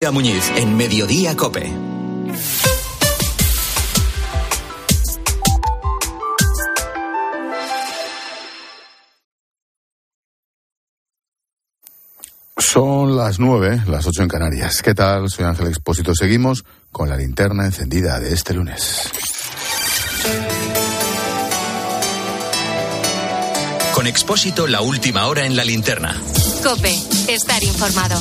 Muñiz en Mediodía Cope. Son las nueve, las ocho en Canarias. ¿Qué tal? Soy Ángel Expósito. Seguimos con la linterna encendida de este lunes. Con Expósito, la última hora en la linterna. Cope, estar informado.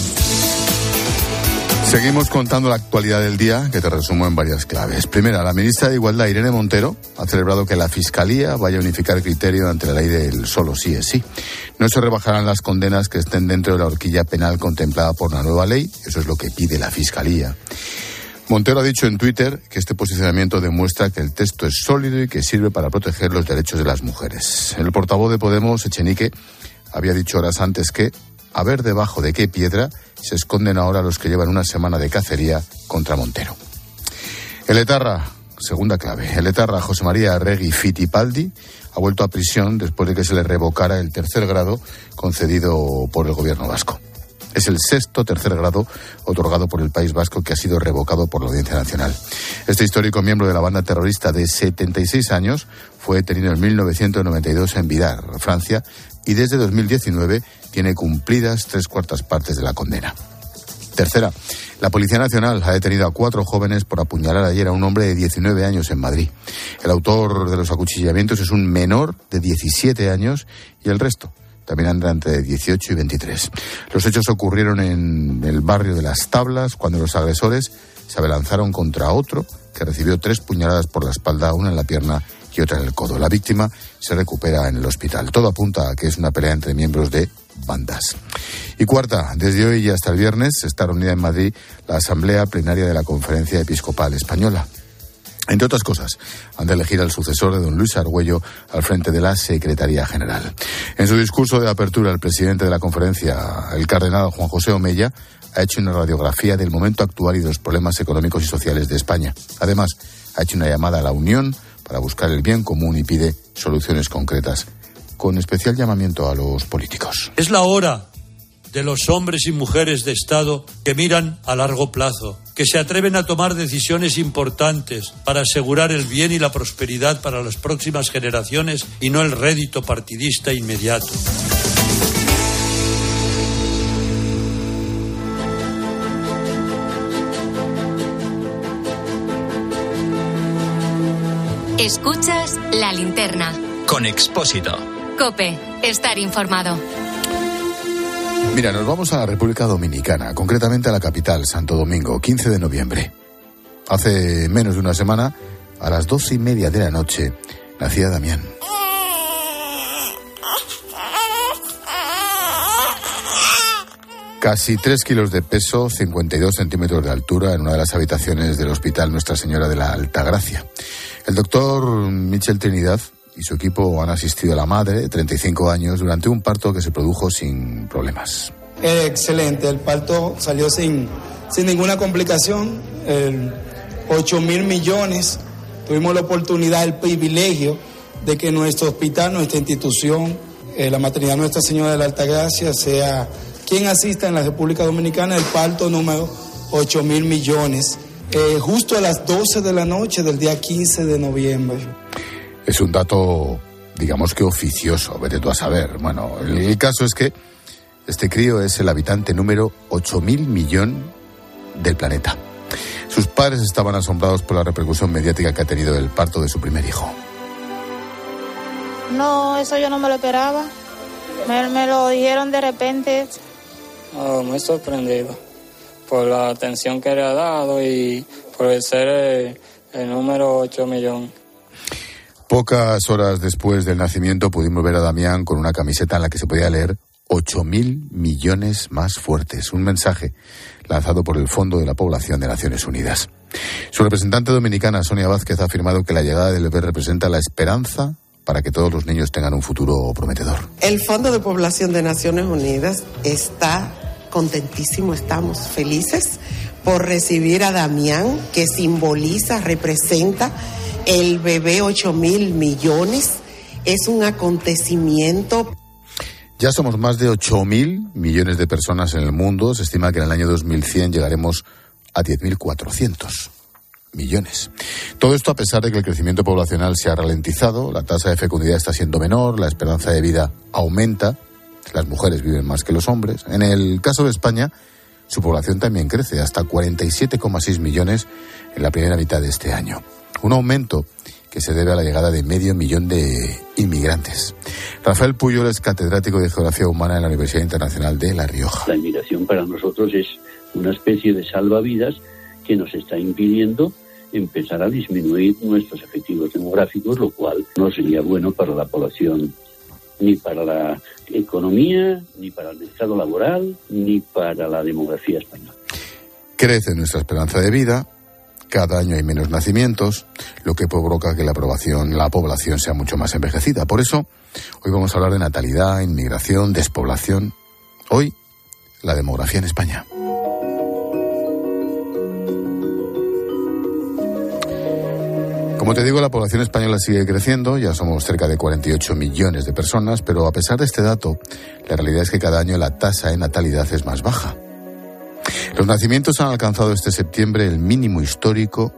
Seguimos contando la actualidad del día, que te resumo en varias claves. Primera, la ministra de Igualdad, Irene Montero, ha celebrado que la Fiscalía vaya a unificar criterio ante la ley del solo sí es sí. No se rebajarán las condenas que estén dentro de la horquilla penal contemplada por la nueva ley, eso es lo que pide la Fiscalía. Montero ha dicho en Twitter que este posicionamiento demuestra que el texto es sólido y que sirve para proteger los derechos de las mujeres. El portavoz de Podemos, Echenique, había dicho horas antes que a ver debajo de qué piedra se esconden ahora los que llevan una semana de cacería contra Montero. El etarra, segunda clave, el etarra José María Regui Fittipaldi ha vuelto a prisión después de que se le revocara el tercer grado concedido por el gobierno vasco. Es el sexto tercer grado otorgado por el País Vasco que ha sido revocado por la Audiencia Nacional. Este histórico miembro de la banda terrorista de 76 años fue detenido en 1992 en Vidar, Francia, y desde 2019 tiene cumplidas tres cuartas partes de la condena. Tercera, la Policía Nacional ha detenido a cuatro jóvenes por apuñalar ayer a un hombre de 19 años en Madrid. El autor de los acuchillamientos es un menor de 17 años y el resto también anda entre 18 y 23. Los hechos ocurrieron en el barrio de Las Tablas cuando los agresores se abalanzaron contra otro que recibió tres puñaladas por la espalda, una en la pierna y otra en el codo. La víctima se recupera en el hospital. Todo apunta a que es una pelea entre miembros de bandas. Y cuarta, desde hoy y hasta el viernes está reunida en Madrid la Asamblea Plenaria de la Conferencia Episcopal Española. Entre otras cosas, han de elegir al sucesor de don Luis Argüello al frente de la Secretaría General. En su discurso de apertura, el presidente de la conferencia, el cardenal Juan José Omella, ha hecho una radiografía del momento actual y de los problemas económicos y sociales de España. Además, ha hecho una llamada a la Unión para buscar el bien común y pide soluciones concretas, con especial llamamiento a los políticos. Es la hora de los hombres y mujeres de Estado que miran a largo plazo, que se atreven a tomar decisiones importantes para asegurar el bien y la prosperidad para las próximas generaciones y no el rédito partidista inmediato. Escuchas la linterna. Con Expósito. Cope, estar informado. Mira, nos vamos a la República Dominicana, concretamente a la capital, Santo Domingo, 15 de noviembre. Hace menos de una semana, a las doce y media de la noche, nacía Damián. Casi tres kilos de peso, 52 centímetros de altura en una de las habitaciones del Hospital Nuestra Señora de la Altagracia. El doctor Michel Trinidad y su equipo han asistido a la madre, de 35 años, durante un parto que se produjo sin problemas. Excelente, el parto salió sin, sin ninguna complicación, el 8 mil millones. Tuvimos la oportunidad, el privilegio de que nuestro hospital, nuestra institución, eh, la maternidad Nuestra Señora de la Altagracia, sea quien asista en la República Dominicana el parto número 8 mil millones, eh, justo a las 12 de la noche del día 15 de noviembre. Es un dato, digamos que oficioso, vete tú a saber. Bueno, el, el caso es que este crío es el habitante número 8.000 millón del planeta. Sus padres estaban asombrados por la repercusión mediática que ha tenido el parto de su primer hijo. No, eso yo no me lo esperaba. Me, me lo dijeron de repente. Oh, muy sorprendido por la atención que le ha dado y por el ser el, el número 8 millón. Pocas horas después del nacimiento pudimos ver a Damián con una camiseta en la que se podía leer 8.000 millones más fuertes, un mensaje lanzado por el Fondo de la Población de Naciones Unidas. Su representante dominicana, Sonia Vázquez, ha afirmado que la llegada del bebé representa la esperanza para que todos los niños tengan un futuro prometedor. El Fondo de Población de Naciones Unidas está contentísimo, estamos felices por recibir a Damián, que simboliza, representa el bebé 8 mil millones. Es un acontecimiento. Ya somos más de 8.000 millones de personas en el mundo. Se estima que en el año 2100 llegaremos a 10.400 millones. Todo esto a pesar de que el crecimiento poblacional se ha ralentizado, la tasa de fecundidad está siendo menor, la esperanza de vida aumenta, las mujeres viven más que los hombres. En el caso de España, su población también crece hasta 47,6 millones en la primera mitad de este año. Un aumento que se debe a la llegada de medio millón de inmigrantes. Rafael Puyol es catedrático de Geografía Humana en la Universidad Internacional de La Rioja. La inmigración para nosotros es una especie de salvavidas que nos está impidiendo empezar a disminuir nuestros efectivos demográficos, lo cual no sería bueno para la población, ni para la economía, ni para el mercado laboral, ni para la demografía española. Crece nuestra esperanza de vida, cada año hay menos nacimientos, lo que provoca que la, aprobación, la población sea mucho más envejecida. Por eso, hoy vamos a hablar de natalidad, inmigración, despoblación. Hoy, la demografía en España. Como te digo, la población española sigue creciendo, ya somos cerca de 48 millones de personas, pero a pesar de este dato, la realidad es que cada año la tasa de natalidad es más baja. Los nacimientos han alcanzado este septiembre el mínimo histórico,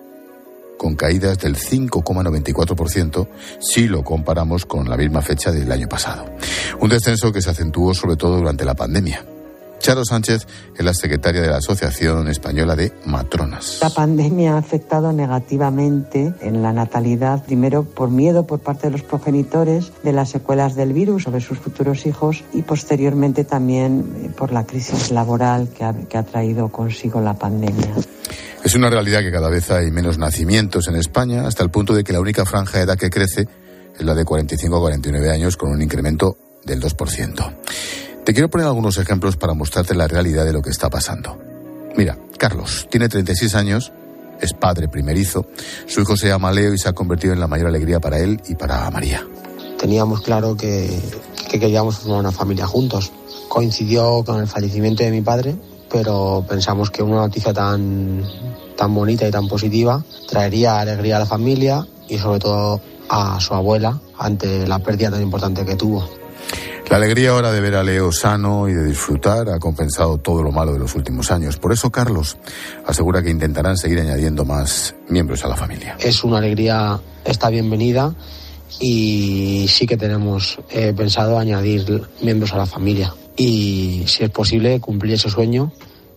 con caídas del 5,94% si lo comparamos con la misma fecha del año pasado. Un descenso que se acentuó sobre todo durante la pandemia. Charo Sánchez es la secretaria de la Asociación Española de Matronas. La pandemia ha afectado negativamente en la natalidad, primero por miedo por parte de los progenitores de las secuelas del virus sobre sus futuros hijos y posteriormente también eh, por la crisis laboral que ha, que ha traído consigo la pandemia. Es una realidad que cada vez hay menos nacimientos en España, hasta el punto de que la única franja de edad que crece es la de 45 a 49 años, con un incremento del 2%. Te quiero poner algunos ejemplos para mostrarte la realidad de lo que está pasando. Mira, Carlos tiene 36 años, es padre primerizo, su hijo se llama Leo y se ha convertido en la mayor alegría para él y para María. Teníamos claro que, que queríamos formar una familia juntos. Coincidió con el fallecimiento de mi padre, pero pensamos que una noticia tan, tan bonita y tan positiva traería alegría a la familia y sobre todo a su abuela ante la pérdida tan importante que tuvo. La alegría ahora de ver a Leo sano y de disfrutar ha compensado todo lo malo de los últimos años. Por eso Carlos asegura que intentarán seguir añadiendo más miembros a la familia. Es una alegría, está bienvenida y sí que tenemos eh, pensado añadir miembros a la familia. Y si es posible, cumplir ese sueño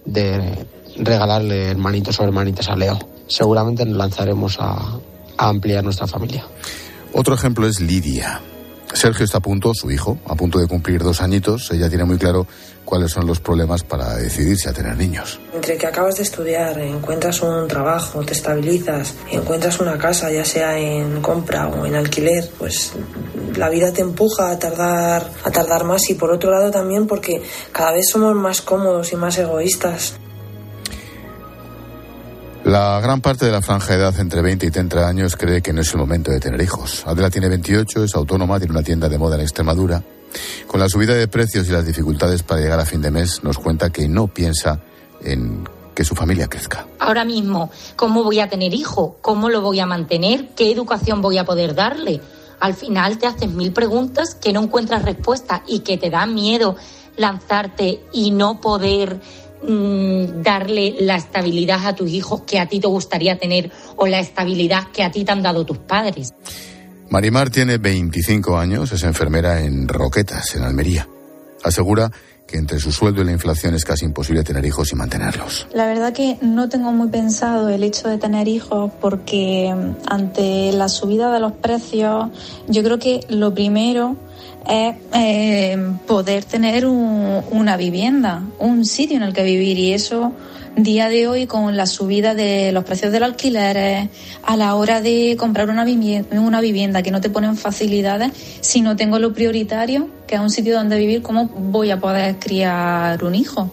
de regalarle hermanitos o hermanitas a Leo. Seguramente nos lanzaremos a, a ampliar nuestra familia. Otro ejemplo es Lidia. Sergio está a punto, su hijo, a punto de cumplir dos añitos. Ella tiene muy claro cuáles son los problemas para decidirse a tener niños. Entre que acabas de estudiar, encuentras un trabajo, te estabilizas, encuentras una casa, ya sea en compra o en alquiler, pues la vida te empuja a tardar, a tardar más y por otro lado también porque cada vez somos más cómodos y más egoístas. La gran parte de la franja de edad entre 20 y 30 años cree que no es el momento de tener hijos. Adela tiene 28, es autónoma, tiene una tienda de moda en Extremadura. Con la subida de precios y las dificultades para llegar a fin de mes, nos cuenta que no piensa en que su familia crezca. Ahora mismo, ¿cómo voy a tener hijo? ¿Cómo lo voy a mantener? ¿Qué educación voy a poder darle? Al final te haces mil preguntas que no encuentras respuesta y que te da miedo lanzarte y no poder mm, darle la estabilidad a tus hijos que a ti te gustaría tener o la estabilidad que a ti te han dado tus padres. Marimar tiene 25 años, es enfermera en Roquetas, en Almería. Asegura que entre su sueldo y la inflación es casi imposible tener hijos y mantenerlos. La verdad que no tengo muy pensado el hecho de tener hijos porque mm, ante la subida de los precios yo creo que lo primero es eh, poder tener un- una vivienda, un sitio en el que vivir. Y eso día de hoy con la subida de los precios de los alquileres a la hora de comprar una vivienda, una vivienda que no te ponen facilidades si no tengo lo prioritario que es un sitio donde vivir cómo voy a poder criar un hijo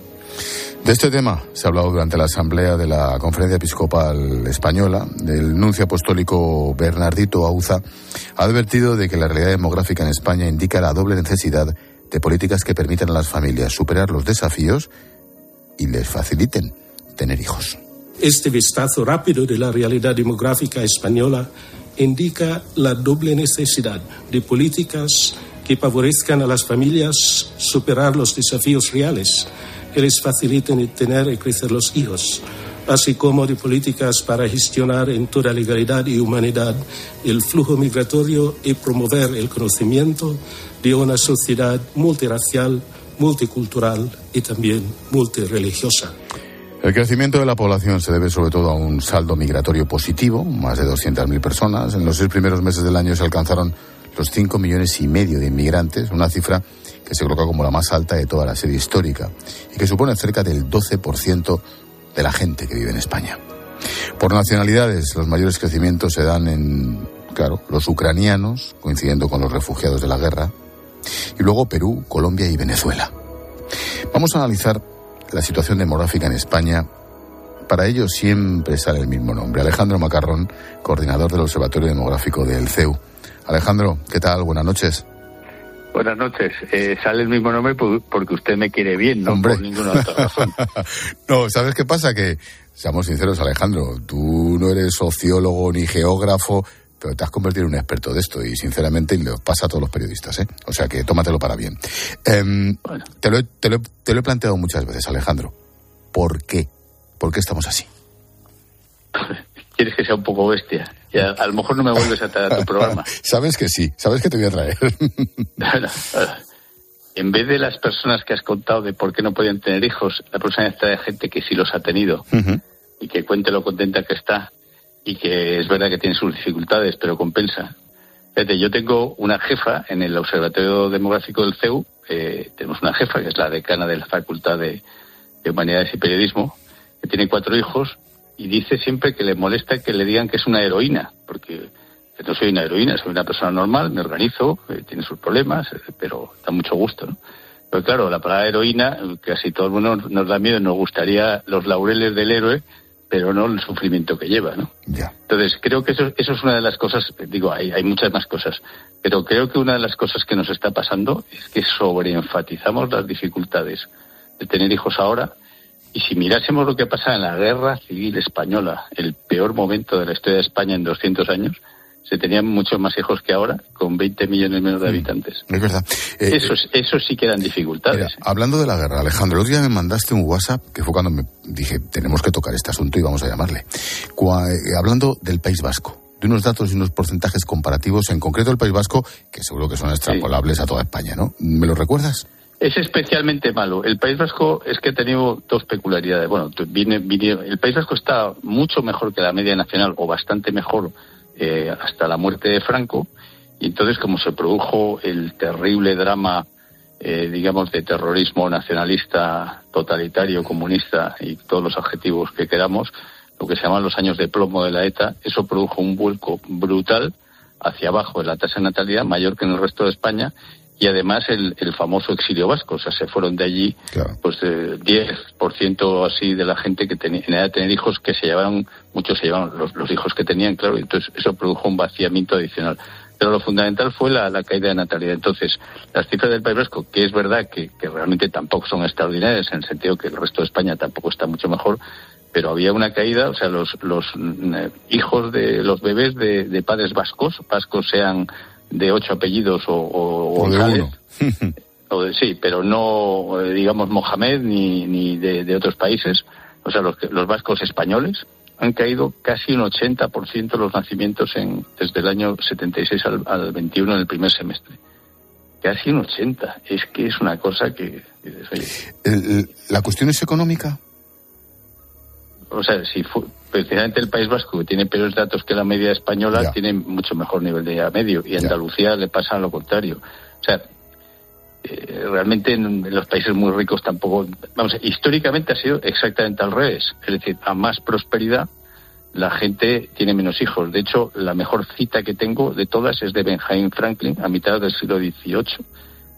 De este tema se ha hablado durante la asamblea de la Conferencia Episcopal Española. El nuncio apostólico Bernardito Auza ha advertido de que la realidad demográfica en España indica la doble necesidad de políticas que permitan a las familias superar los desafíos y les faciliten tener hijos. Este vistazo rápido de la realidad demográfica española indica la doble necesidad de políticas que favorezcan a las familias superar los desafíos reales, que les faciliten tener y crecer los hijos, así como de políticas para gestionar en toda legalidad y humanidad el flujo migratorio y promover el conocimiento de una sociedad multiracial, multicultural y también multireligiosa. El crecimiento de la población se debe sobre todo a un saldo migratorio positivo, más de 200.000 personas. En los seis primeros meses del año se alcanzaron los 5 millones y medio de inmigrantes, una cifra que se coloca como la más alta de toda la serie histórica y que supone cerca del 12% de la gente que vive en España. Por nacionalidades, los mayores crecimientos se dan en, claro, los ucranianos, coincidiendo con los refugiados de la guerra, y luego Perú, Colombia y Venezuela. Vamos a analizar la situación demográfica en España, para ello siempre sale el mismo nombre. Alejandro Macarrón, coordinador del Observatorio Demográfico del CEU. Alejandro, ¿qué tal? Buenas noches. Buenas noches. Eh, sale el mismo nombre porque usted me quiere bien, no por ninguna otra razón. no, ¿sabes qué pasa? Que, seamos sinceros, Alejandro, tú no eres sociólogo ni geógrafo, pero te has convertido en un experto de esto y sinceramente lo pasa a todos los periodistas, ¿eh? O sea que tómatelo para bien. Em, te, lo he, te, lo, te lo he planteado muchas veces, Alejandro. ¿Por qué? ¿Por qué estamos así? Quieres que sea un poco bestia. Ya, a lo mejor no me vuelves a traer a tu programa. sabes que sí, sabes que te voy a traer. en vez de las personas que has contado de por qué no podían tener hijos, la próxima vez trae gente que sí los ha tenido y que cuente lo contenta que está y que es verdad que tiene sus dificultades, pero compensa. Fíjate, yo tengo una jefa en el Observatorio Demográfico del CEU, eh, tenemos una jefa que es la decana de la Facultad de, Humanidades y Periodismo, que tiene cuatro hijos y dice siempre que le molesta que le digan que es una heroína, porque no soy una heroína, soy una persona normal, me organizo, eh, tiene sus problemas, eh, pero da mucho gusto, ¿no? Pero claro, la palabra heroína, casi todo el mundo nos da miedo, nos gustaría los laureles del héroe, pero no el sufrimiento que lleva, ¿no? Entonces, creo que eso, eso es una de las cosas, digo, hay, hay muchas más cosas, pero creo que una de las cosas que nos está pasando es que sobreenfatizamos las dificultades de tener hijos ahora, y si mirásemos lo que pasa en la guerra civil española, el peor momento de la historia de España en 200 años, se tenían muchos más hijos que ahora, con 20 millones menos de mm, habitantes. Es verdad. Eh, eso, eso sí que eran dificultades. hablando de la guerra, Alejandro, el otro día me mandaste un WhatsApp, que fue cuando me dije, tenemos que tocar este asunto y vamos a llamarle. Eh, hablando del País Vasco de unos datos y unos porcentajes comparativos, en concreto el País Vasco, que seguro que son extrapolables a toda España, ¿no? ¿Me lo recuerdas? Es especialmente malo. El País Vasco es que ha tenido dos peculiaridades. Bueno, el País Vasco está mucho mejor que la media nacional, o bastante mejor eh, hasta la muerte de Franco. Y entonces, como se produjo el terrible drama, eh, digamos, de terrorismo nacionalista, totalitario, comunista y todos los adjetivos que queramos, lo que se llaman los años de plomo de la ETA, eso produjo un vuelco brutal hacia abajo en la tasa de natalidad, mayor que en el resto de España, y además el, el famoso exilio vasco, o sea, se fueron de allí pues eh, 10% así de la gente que tenía en edad de tener hijos que se llevaron, muchos se llevaron los, los hijos que tenían, claro, y entonces eso produjo un vaciamiento adicional. Pero lo fundamental fue la, la, caída de natalidad. Entonces, las cifras del País Vasco, que es verdad que, que realmente tampoco son extraordinarias, en el sentido que el resto de España tampoco está mucho mejor, pero había una caída, o sea, los, los eh, hijos de los bebés de, de padres vascos, vascos sean de ocho apellidos o, o, o de uno. o de, sí, pero no, eh, digamos, Mohamed ni, ni de, de otros países. O sea, los, los vascos españoles han caído casi un 80% los nacimientos en, desde el año 76 al, al 21 en el primer semestre. Casi un 80. Es que es una cosa que... ¿La cuestión es económica? O sea, si fue, precisamente el País Vasco, que tiene peores datos que la media española, tiene mucho mejor nivel de medio. Y Andalucía le pasa lo contrario. O sea, eh, realmente en, los países muy ricos tampoco. Vamos, históricamente ha sido exactamente al revés. Es decir, a más prosperidad, la gente tiene menos hijos. De hecho, la mejor cita que tengo de todas es de Benjamin Franklin, a mitad del siglo XVIII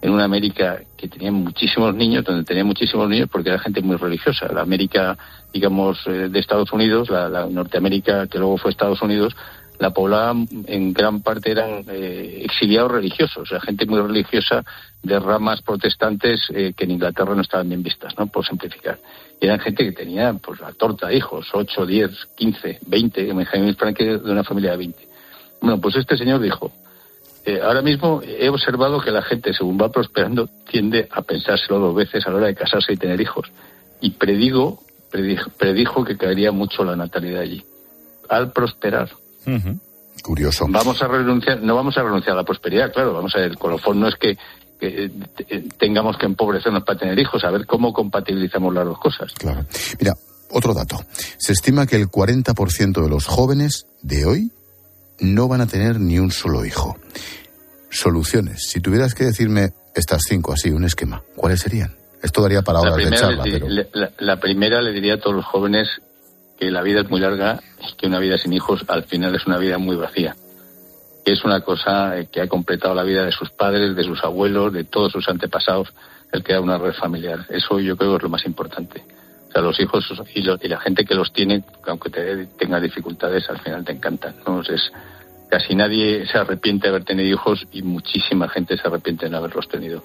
en una América que tenía muchísimos niños, donde tenía muchísimos niños porque era gente muy religiosa. La América, digamos, eh, de Estados Unidos, la, Norteamérica que luego fue Estados Unidos, la poblaban en gran parte eran eh, exiliados religiosos, o sea, gente muy religiosa de ramas protestantes eh, que en Inglaterra no estaban bien vistas, ¿no? Por simplificar. Y eran gente que tenía, pues, la torta hijos, 8, 10, 15, 20, Benjamin Franklin de una familia de 20. Bueno, pues este señor dijo, eh, ahora mismo he observado que la gente, según va prosperando, tiende a pensárselo dos veces a la hora de casarse y tener hijos. Y predigo, predijo, que caería mucho la natalidad allí. Al prosperar. Curioso. Vamos a renunciar, no vamos a renunciar a la prosperidad, claro. Vamos a ver, el colofón no es que, que tengamos que empobrecernos para tener hijos, a ver cómo compatibilizamos las dos cosas. Claro. Mira, otro dato. Se estima que el 40% de los jóvenes de hoy no van a tener ni un solo hijo. Soluciones. Si tuvieras que decirme estas cinco así, un esquema, ¿cuáles serían? Esto daría para horas de charla. pero... la, primera le diría a todos los jóvenes que la vida es muy larga y que una vida sin hijos al final es una vida muy vacía. Que es una cosa que ha completado la vida de sus padres, de sus abuelos, de todos sus antepasados, el crear una red familiar. Eso yo creo que es lo más importante. O sea, los hijos y, la gente que los tiene, aunque te, tenga dificultades, al final te encantan. ¿no? Es, casi nadie se arrepiente de haber tenido hijos y muchísima gente se arrepiente de no haberlos tenido.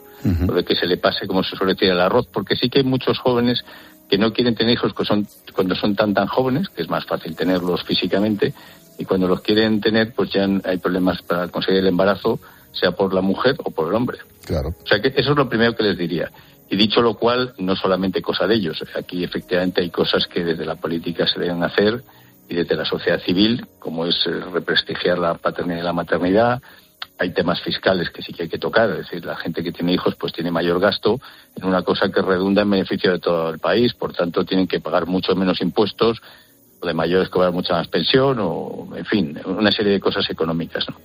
O de que se le pase como se suele decir el arroz, porque sí que hay muchos jóvenes que no quieren tener hijos son, cuando son tan tan jóvenes, que es más fácil tenerlos físicamente, y cuando los quieren tener, pues ya hay problemas para conseguir el embarazo, sea por la mujer o por el hombre. Claro. O sea que eso es lo primero que les diría. Y dicho lo cual, no solamente cosa de ellos. Aquí efectivamente hay cosas que desde la política se deben hacer y desde la sociedad civil, como es eh, represtigiar la paternidad y la maternidad. Hay temas fiscales que sí que hay que tocar, es decir, la gente que tiene hijos pues tiene mayor gasto en una cosa que redunda en beneficio de todo el país, por tanto tienen que pagar mucho menos impuestos, o de mayores cobrar mucha más pensión, o en fin, una serie de cosas económicas. ¿no?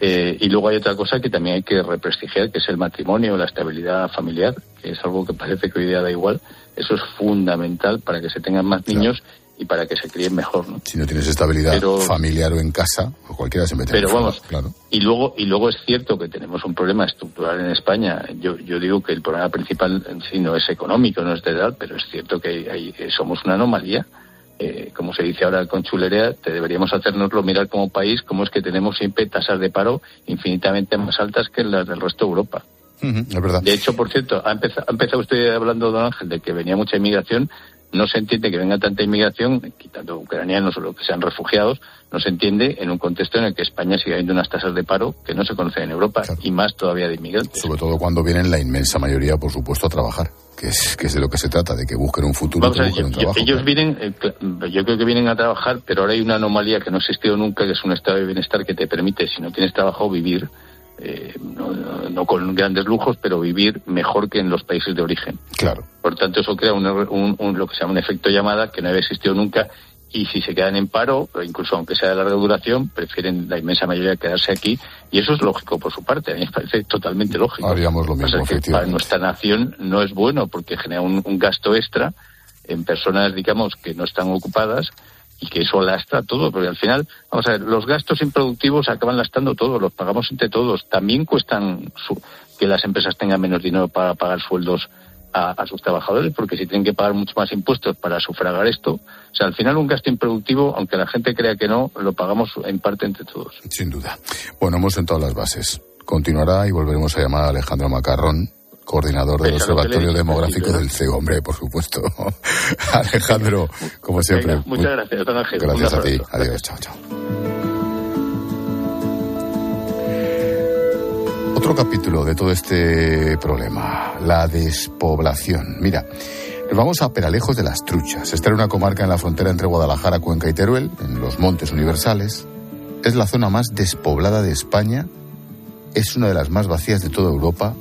Eh, y luego hay otra cosa que también hay que represtigiar, que es el matrimonio, la estabilidad familiar, que es algo que parece que hoy día da igual. Eso es fundamental para que se tengan más niños y para que se críen mejor. ¿no? Si no tienes estabilidad familiar o en casa, o cualquiera se mete Pero vamos, claro. y luego y luego es cierto que tenemos un problema estructural en España. Yo, yo digo que el problema principal en sí no es económico, no es de edad, pero es cierto que hay, somos una anomalía. Eh, como se dice ahora con chulerea, te deberíamos hacernoslo mirar como país, cómo es que tenemos siempre tasas de paro infinitamente más altas que las del resto de Europa. es verdad. De hecho, por cierto, ha empezado, ha empezado usted hablando, don Ángel, de que venía mucha inmigración no se entiende que venga tanta inmigración, quitando ucranianos o lo que sean refugiados, no se entiende en un contexto en el que España sigue habiendo unas tasas de paro que no se conocen en Europa y más todavía de inmigrantes. Sobre todo cuando vienen la inmensa mayoría, por supuesto, a trabajar, que es, que es de lo que se trata, de que busquen un futuro. ellos vienen, eh, yo creo que vienen a trabajar, pero ahora hay una anomalía que no ha existido nunca, que es un estado de bienestar que te permite, si no tienes trabajo, vivir eh, no, con grandes lujos, pero vivir mejor que en los países de origen. Claro. Por tanto, eso crea un, lo que se llama un efecto llamada que no había existido nunca y si se quedan en paro, incluso aunque sea de larga duración, prefieren la inmensa mayoría quedarse aquí y eso es lógico por su parte, a mí me parece totalmente lógico. Haríamos lo mismo, Para nuestra nación no es bueno porque genera un, un gasto extra en personas, digamos, que no están ocupadas y que eso lastra todo, porque al final, vamos a ver, los gastos improductivos acaban lastrando todo, los pagamos entre todos. También cuestan que las empresas tengan menos dinero para pagar sueldos a, sus trabajadores, porque si tienen que pagar mucho más impuestos para sufragar esto, o sea, al final un gasto improductivo, aunque la gente crea que no, lo pagamos en parte entre todos. Sin duda. Bueno, hemos sentado las bases. Continuará y volveremos a llamar a Alejandro Macarrón coordinador del Observatorio Demográfico del CEO. Hombre, por supuesto. Alejandro, como siempre. muchas gracias, don Ángel. Gracias a ti. Adiós, chao, chao. Otro capítulo de todo este problema, la despoblación. Mira, nos vamos a Peralejos de las Truchas. Esta es una comarca en la frontera entre Guadalajara, Cuenca y Teruel, en los Montes Universales. Es la zona más despoblada de España. Es una de las más vacías de toda Europa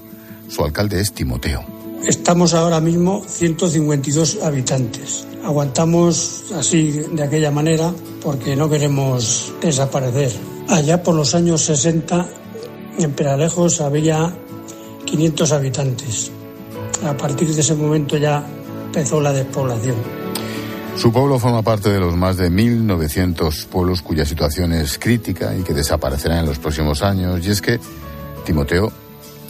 su alcalde es Timoteo. Estamos ahora mismo 152 habitantes. Aguantamos así de aquella manera porque no queremos desaparecer. Allá por los años 60 en Peralejos había 500 habitantes. A partir de ese momento ya empezó la despoblación. Su pueblo forma parte de los más de 1.900 pueblos cuya situación es crítica y que desaparecerán en los próximos años. Y es que Timoteo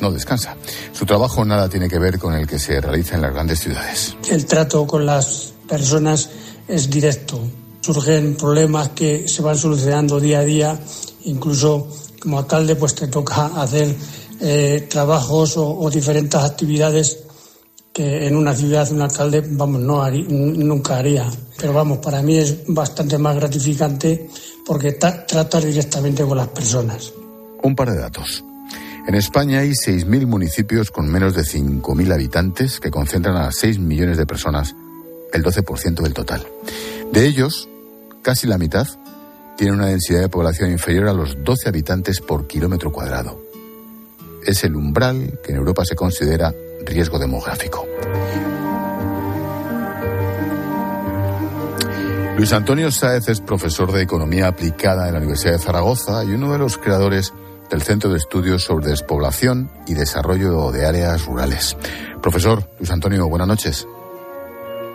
no descansa. Su trabajo nada tiene que ver con el que se realiza en las grandes ciudades. El trato con las personas es directo. Surgen problemas que se van solucionando día a día. Incluso como alcalde pues te toca hacer eh, trabajos o, diferentes actividades que en una ciudad un alcalde vamos no nunca haría. Pero vamos, para mí es bastante más gratificante porque tratas directamente con las personas. Un par de datos. En España hay 6.000 municipios con menos de 5.000 habitantes que concentran a 6 millones de personas, el 12% del total. De ellos, casi la mitad tiene una densidad de población inferior a los 12 habitantes por kilómetro cuadrado. Es el umbral que en Europa se considera riesgo demográfico. Luis Antonio Sáez es profesor de Economía Aplicada en la Universidad de Zaragoza y uno de los creadores del Centro de Estudios sobre Despoblación y Desarrollo de Áreas Rurales. Profesor Luis Antonio, buenas noches.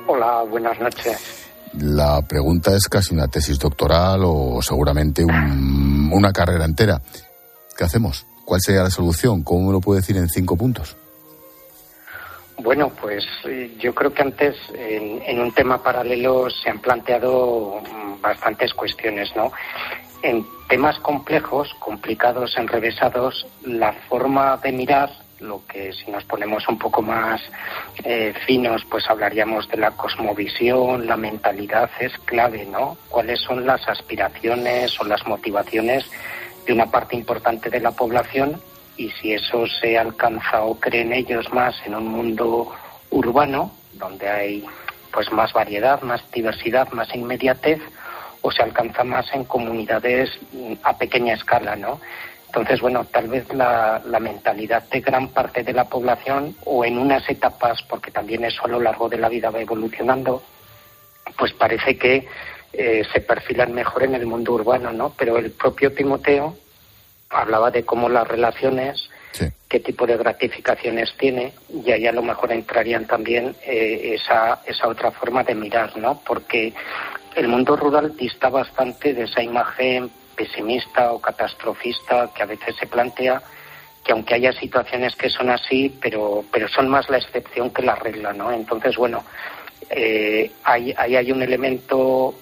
Hola, buenas noches. La pregunta es casi una tesis doctoral o seguramente una carrera entera. ¿Qué hacemos? ¿Cuál sería la solución? ¿Cómo me lo puede decir en cinco puntos? Bueno, pues eh, yo creo que antes en, un tema paralelo se han planteado mm, bastantes cuestiones, ¿no? En temas complejos, complicados, enrevesados, la forma de mirar, lo que si nos ponemos un poco más eh, finos, pues hablaríamos de la cosmovisión, la mentalidad es clave, ¿no? ¿Cuáles son las aspiraciones o las motivaciones de una parte importante de la población y si eso se alcanza o creen ellos más en un mundo urbano, donde hay pues más variedad, más diversidad, más inmediatez, o se alcanza más en comunidades mm, a pequeña escala, ¿no? Entonces, bueno, tal vez la, mentalidad de gran parte de la población, o en unas etapas, porque también eso a lo largo de la vida va evolucionando, pues parece que eh, se perfilan mejor en el mundo urbano, ¿no? Pero el propio Timoteo hablaba de cómo las relaciones, qué tipo de gratificaciones tiene, y ahí a lo mejor entrarían también eh, esa, esa otra forma de mirar, ¿no? Porque el mundo rural dista bastante de esa imagen pesimista o catastrofista que a veces se plantea que aunque haya situaciones que son así, pero, pero son más la excepción que la regla, ¿no? Entonces, bueno, eh, ahí, hay un elemento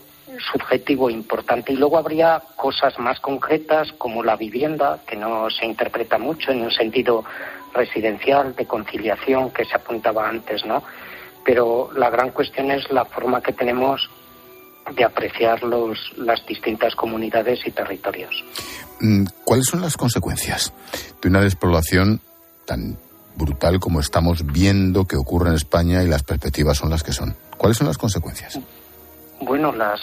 subjetivo importante y luego habría cosas más concretas como la vivienda, que no se interpreta mucho en un sentido residencial, de conciliación, que se apuntaba antes, ¿no? Pero la gran cuestión es la forma que tenemos de apreciar los, las distintas comunidades y territorios. Mm, ¿Cuáles son las consecuencias de una despoblación tan brutal como estamos viendo que ocurre en España y las perspectivas son las que son? ¿Cuáles son las consecuencias? Bueno, las,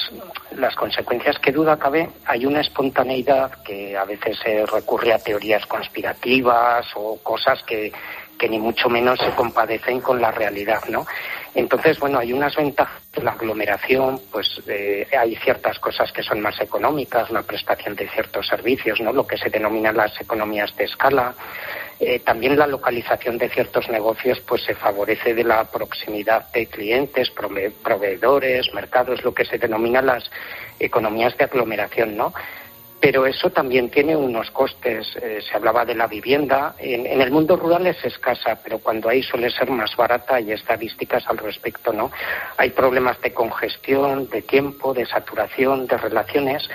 las consecuencias que duda cabe, hay una espontaneidad que a veces se recurre a teorías conspirativas o cosas que, que ni mucho menos se compadecen con la realidad, ¿no? Entonces, bueno, hay unas ventajas de la aglomeración, pues eh, hay ciertas cosas que son más económicas, la prestación de ciertos servicios, ¿no? Lo que se denominan las economías de escala. Eh, también la localización de ciertos negocios, pues se favorece de la proximidad de clientes, proveedores, mercados, lo que se denomina las economías de aglomeración, ¿no? pero eso también tiene unos costes. Eh, se hablaba de la vivienda. En, el mundo rural es escasa, pero cuando hay suele ser más barata. Hay estadísticas al respecto, ¿no? Hay problemas de congestión, de tiempo, de saturación, de relaciones.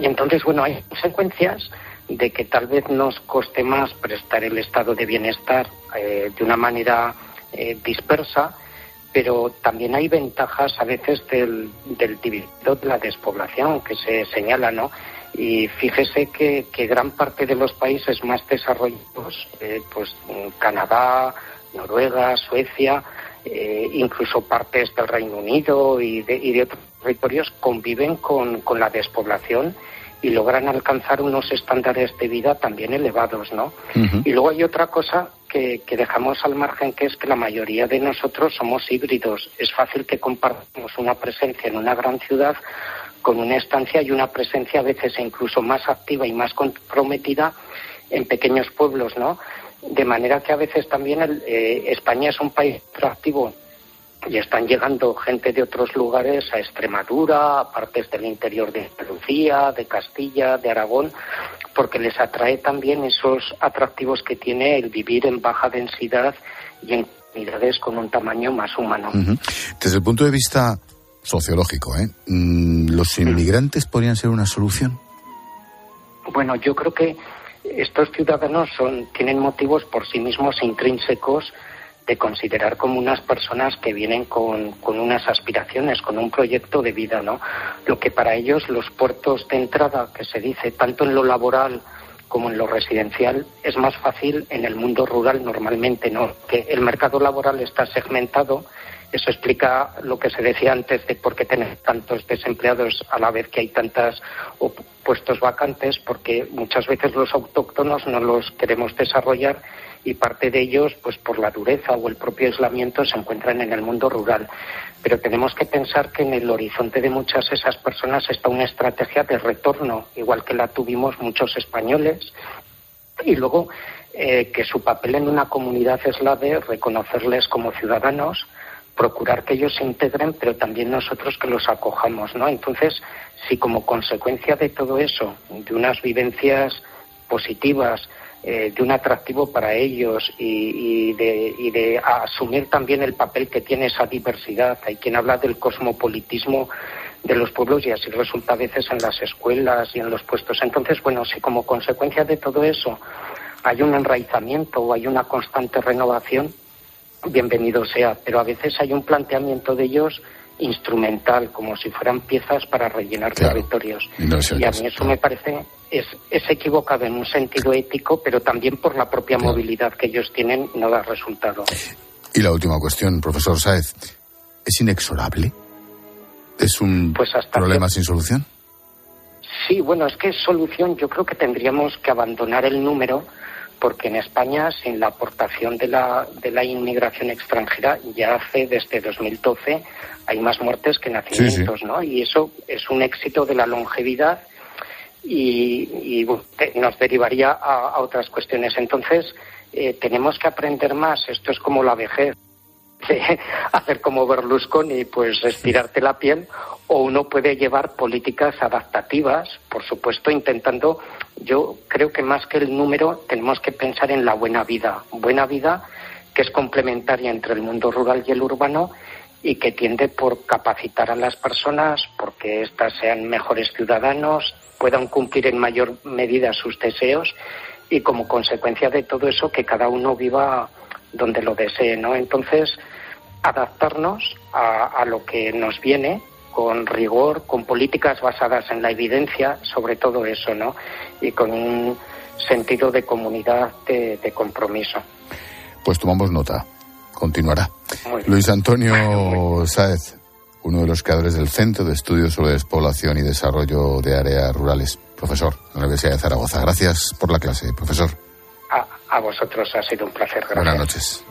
Y entonces, bueno, hay consecuencias de que tal vez nos coste más prestar el estado de bienestar eh, de una manera eh, dispersa, pero también hay ventajas a veces del, del dividido de la despoblación que se señala, ¿no? Y fíjese que, gran parte de los países más desarrollados, eh, pues Canadá, Noruega, Suecia, incluso partes del Reino Unido y de, otros territorios conviven con, la despoblación y logran alcanzar unos estándares de vida también elevados, ¿no? Y luego hay otra cosa que, que, dejamos al margen, que es que la mayoría de nosotros somos híbridos. Es fácil que compartamos una presencia en una gran ciudad con una estancia y una presencia a veces incluso más activa y más comprometida en pequeños pueblos, ¿no? De manera que a veces también eh, España es un país atractivo y están llegando gente de otros lugares a Extremadura, a partes del interior de Andalucía, de Castilla, de Aragón, porque les atrae también esos atractivos que tiene el vivir en baja densidad y en comunidades con un tamaño más humano. Desde el punto de vista sociológico, ¿eh? Mm, ¿Los inmigrantes podrían ser una solución? Bueno, yo creo que estos ciudadanos son, tienen motivos por sí mismos intrínsecos de considerar como unas personas que vienen con, con, unas aspiraciones, con un proyecto de vida, ¿no? Lo que para ellos los puertos de entrada, que se dice tanto en lo laboral como en lo residencial, es más fácil en el mundo rural normalmente, ¿no? Que el mercado laboral está segmentado, eso explica lo que se decía antes de por qué tener tantos desempleados a la vez que hay tantos puestos vacantes, porque muchas veces los autóctonos no los queremos desarrollar y parte de ellos, pues por la dureza o el propio aislamiento, se encuentran en el mundo rural. Pero tenemos que pensar que en el horizonte de muchas de esas personas está una estrategia de retorno, igual que la tuvimos muchos españoles. Y luego eh, que su papel en una comunidad es la de reconocerles como ciudadanos, procurar que ellos se integren, pero también nosotros que los acojamos, ¿no? Entonces, si como consecuencia de todo eso, de unas vivencias positivas, eh, de un atractivo para ellos y, de, asumir también el papel que tiene esa diversidad. Hay quien habla del cosmopolitismo de los pueblos y así resulta a veces en las escuelas y en los puestos. Entonces, bueno, si como consecuencia de todo eso hay un enraizamiento o hay una constante renovación, bienvenido sea, pero a veces hay un planteamiento de ellos instrumental, como si fueran piezas para rellenar territorios. y a mí eso me parece es, es, equivocado en un sentido ético, pero también por la propia movilidad que ellos tienen no da resultado. Y la última cuestión, profesor Saez, ¿es inexorable? ¿Es un pues problema sin solución? Sí, bueno, es que solución. Yo creo que tendríamos que abandonar el número porque en España, sin la aportación de la, de la inmigración extranjera, ya hace desde 2012 hay más muertes que nacimientos, ¿no? Y eso es un éxito de la longevidad y, nos derivaría a, otras cuestiones. Entonces, eh, tenemos que aprender más. Esto es como la vejez. hacer como Berlusconi, pues estirarte la piel, o uno puede llevar políticas adaptativas, por supuesto, intentando, yo creo que más que el número, tenemos que pensar en la buena vida. Buena vida que es complementaria entre el mundo rural y el urbano y que tiende por capacitar a las personas, porque éstas sean mejores ciudadanos, puedan cumplir en mayor medida sus deseos y como consecuencia de todo eso que cada uno viva donde lo desee, ¿no? Entonces, adaptarnos a, lo que nos viene con rigor, con políticas basadas en la evidencia, sobre todo eso, ¿no? Y con un sentido de comunidad, de, compromiso. Pues tomamos nota. Continuará. Luis Antonio Sáez, uno de los creadores del Centro de Estudios sobre Despoblación y Desarrollo de Áreas Rurales. Profesor de la Universidad de Zaragoza. Gracias por la clase, profesor. A, vosotros ha sido un placer. Gracias. Buenas noches.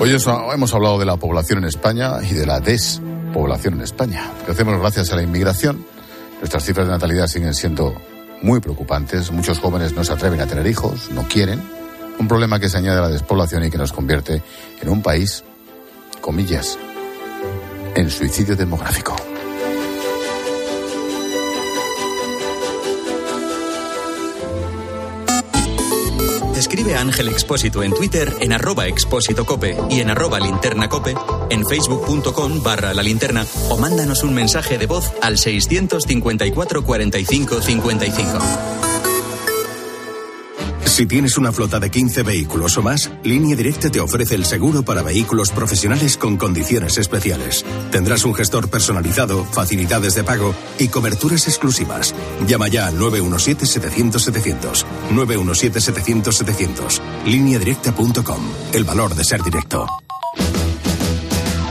Hoy hemos hablado de la población en España y de la despoblación en España. hacemos gracias a la inmigración. Nuestras cifras de natalidad siguen siendo muy preocupantes. Muchos jóvenes no se atreven a tener hijos, no quieren. Un problema que se añade a la despoblación y que nos convierte en un país comillas, en suicidio demográfico. Escribe a Ángel Expósito en Twitter en arroba expósito y en arroba linterna en facebook.com barra la linterna o mándanos un mensaje de voz al 654 45 55. Si tienes una flota de 15 vehículos o más, Línea Directa te ofrece el seguro para vehículos profesionales con condiciones especiales. Tendrás un gestor personalizado, facilidades de pago y coberturas exclusivas. Llama ya al 917-700-700. 917-700-700. Lineadirecta.com. El valor de ser directo.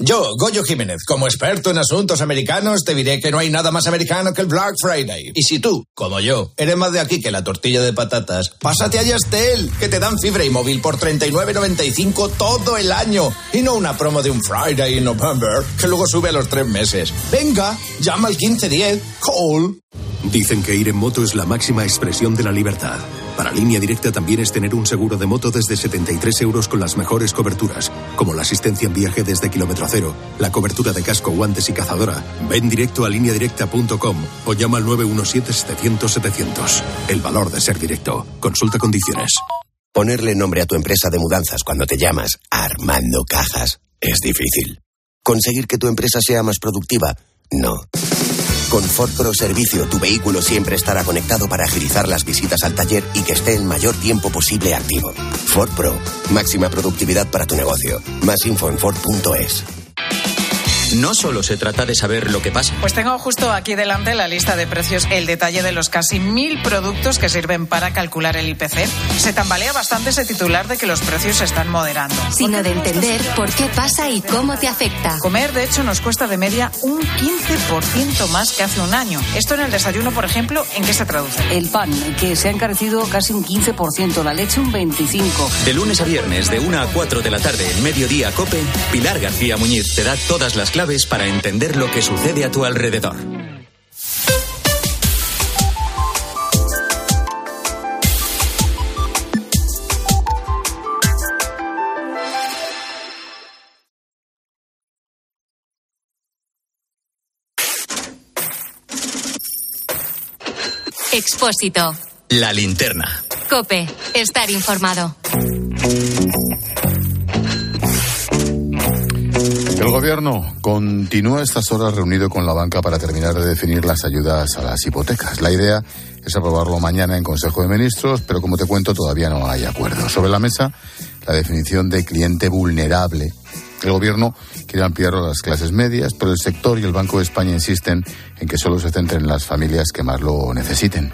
Yo, Goyo Jiménez, como experto en asuntos americanos, te diré que no hay nada más americano que el Black Friday. Y si tú, como yo, eres más de aquí que la tortilla de patatas, pásate a Yastel, que te dan fibra y móvil por 39.95 todo el año. Y no una promo de un Friday en November, que luego sube a los tres meses. Venga, llama al 1510, call. Dicen que ir en moto es la máxima expresión de la libertad. Para línea directa también es tener un seguro de moto desde 73 euros con las mejores coberturas, como la asistencia en viaje desde kilómetro cero, la cobertura de casco, guantes y cazadora. Ven directo a lineadirecta.com o llama al 917-700-700. El valor de ser directo. Consulta condiciones. Ponerle nombre a tu empresa de mudanzas cuando te llamas Armando Cajas es difícil. ¿Conseguir que tu empresa sea más productiva? No. Con Ford Pro Servicio, tu vehículo siempre estará conectado para agilizar las visitas al taller y que esté el mayor tiempo posible activo. Ford Pro, máxima productividad para tu negocio. Más info en Ford.es. No solo se trata de saber lo que pasa. Pues tengo justo aquí delante la lista de precios, el detalle de los casi mil productos que sirven para calcular el IPC. Se tambalea bastante ese titular de que los precios se están moderando. Sino de entender por qué pasa y cómo te afecta. Comer, de hecho, nos cuesta de media un 15% más que hace un año. Esto en el desayuno, por ejemplo, ¿en qué se traduce? El pan, que se ha encarecido casi un 15%, la leche un 25%. De lunes a viernes, de 1 a 4 de la tarde, en Mediodía Cope, Pilar García Muñiz te da todas las claves para entender lo que sucede a tu alrededor. Expósito. La linterna. Cope. Estar informado. El gobierno continúa estas horas reunido con la banca para terminar de definir las ayudas a las hipotecas. La idea es aprobarlo mañana en Consejo de Ministros, pero como te cuento todavía no hay acuerdo. Sobre la mesa, la definición de cliente vulnerable. El gobierno quiere ampliarlo a las clases medias, pero el sector y el Banco de España insisten en que solo se centren en las familias que más lo necesiten.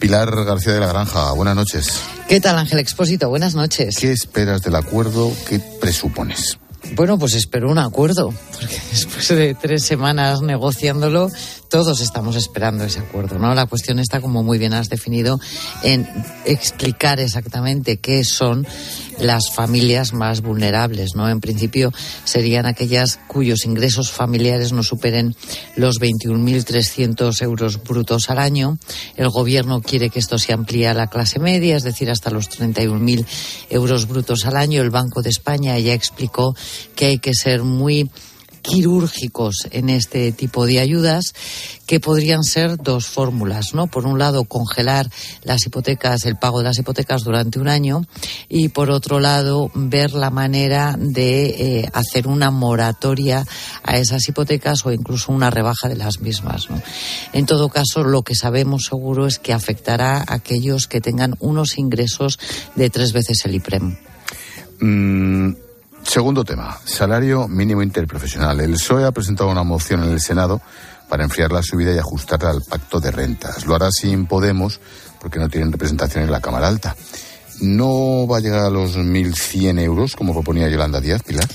Pilar García de la Granja, buenas noches. ¿Qué tal, Ángel Expósito? Buenas noches. ¿Qué esperas del acuerdo? ¿Qué presupones? Bueno, pues espero un acuerdo, porque después de tres semanas negociándolo, todos estamos esperando ese acuerdo, ¿no? La cuestión está, como muy bien has definido, en explicar exactamente qué son las familias más vulnerables, ¿no? En principio serían aquellas cuyos ingresos familiares no superen los 21.300 euros brutos al año. El gobierno quiere que esto se amplíe a la clase media, es decir, hasta los 31.000 euros brutos al año. El Banco de España ya explicó que hay que ser muy quirúrgicos en este tipo de ayudas que podrían ser dos fórmulas, ¿no? Por un lado, congelar las hipotecas, el pago de las hipotecas durante un año y por otro lado, ver la manera de eh, hacer una moratoria a esas hipotecas o incluso una rebaja de las mismas, ¿no? En todo caso, lo que sabemos seguro es que afectará a aquellos que tengan unos ingresos de tres veces el IPREM. Mm, segundo tema, salario mínimo interprofesional. El PSOE ha presentado una moción en el Senado para enfriar la subida y ajustarla al pacto de rentas. Lo hará sin Podemos porque no tienen representación en la Cámara Alta. ¿No va a llegar a los 1.100 euros como proponía Yolanda Díaz, Pilar?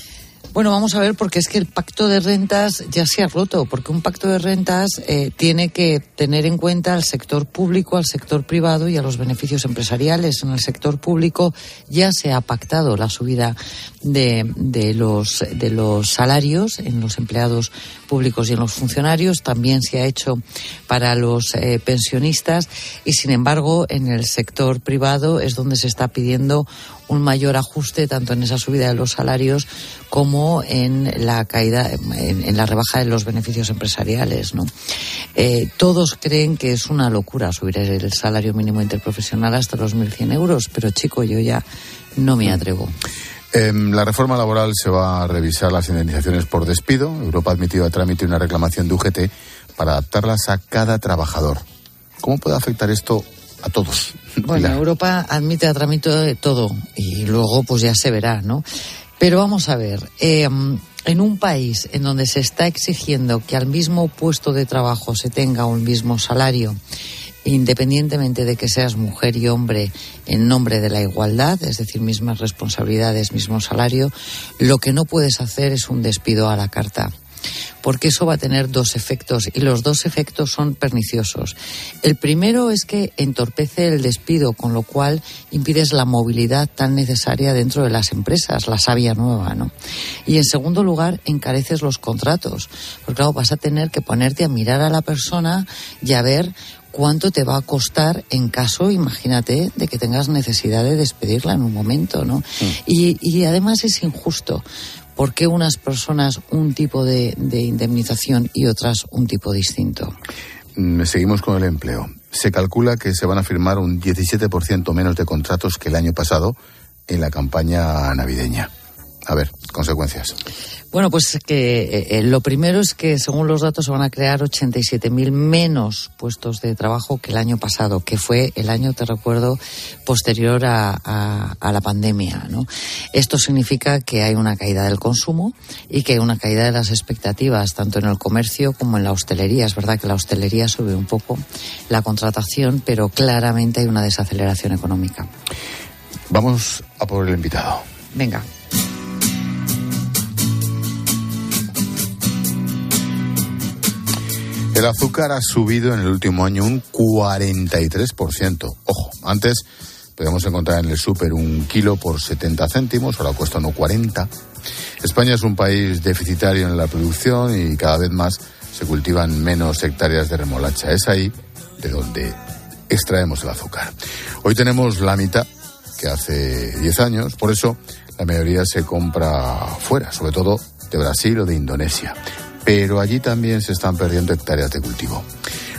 Bueno, vamos a ver, porque es que el pacto de rentas ya se ha roto, porque un pacto de rentas eh, tiene que tener en cuenta al sector público, al sector privado y a los beneficios empresariales. En el sector público ya se ha pactado la subida de, de, los, de los salarios en los empleados públicos y en los funcionarios. También se ha hecho para los eh, pensionistas y, sin embargo, en el sector privado es donde se está pidiendo un mayor ajuste tanto en esa subida de los salarios como en la caída, en, la rebaja de los beneficios empresariales. ¿no? Eh, todos creen que es una locura subir el salario mínimo interprofesional hasta los 1.100 euros, pero chico, yo ya no me atrevo. Em, la reforma laboral se va a revisar las indemnizaciones por despido. Europa ha admitido a trámite una reclamación de UGT para adaptarlas a cada trabajador. ¿Cómo puede afectar esto a todos? Bueno, Europa admite a trámite de todo y luego pues ya se verá, ¿no? Pero vamos a ver, eh, en un país en donde se está exigiendo que al mismo puesto de trabajo se tenga un mismo salario, independientemente de que seas mujer y hombre en nombre de la igualdad, es decir, mismas responsabilidades, mismo salario, lo que no puedes hacer es un despido a la carta. Porque eso va a tener dos efectos y los dos efectos son perniciosos. El primero es que entorpece el despido, con lo cual impides la movilidad tan necesaria dentro de las empresas, la savia nueva, ¿no? Y en segundo lugar, encareces los contratos, porque claro, vas a tener que ponerte a mirar a la persona y a ver cuánto te va a costar en caso, imagínate, de que tengas necesidad de despedirla en un momento, ¿no? Y, y además es injusto. ¿Por qué unas personas un tipo de, de indemnización y otras un tipo distinto? Mm, Seguimos con el empleo. Se calcula que se van a firmar un 17% menos de contratos que el año pasado en la campaña navideña. A ver, consecuencias. Bueno, pues que eh, eh, lo primero es que según los datos se van a crear 87.000 menos puestos de trabajo que el año pasado, que fue el año, te recuerdo, posterior a, a- a la pandemia. ¿no? Esto significa que hay una caída del consumo y que hay una caída de las expectativas, tanto en el comercio como en la hostelería. Es verdad que la hostelería sube un poco la contratación, pero claramente hay una desaceleración económica. Vamos a por el invitado. Venga. El azúcar ha subido en el último año un 43%. Ojo, antes podíamos encontrar en el súper un kilo por 70 céntimos, ahora cuesta 1,40. España es un país deficitario en la producción y cada vez más se cultivan menos hectáreas de remolacha. Es ahí de donde extraemos el azúcar. Hoy tenemos la mitad que hace 10 años, por eso la mayoría se compra fuera, sobre todo de Brasil o de Indonesia. Pero allí también se están perdiendo hectáreas de cultivo.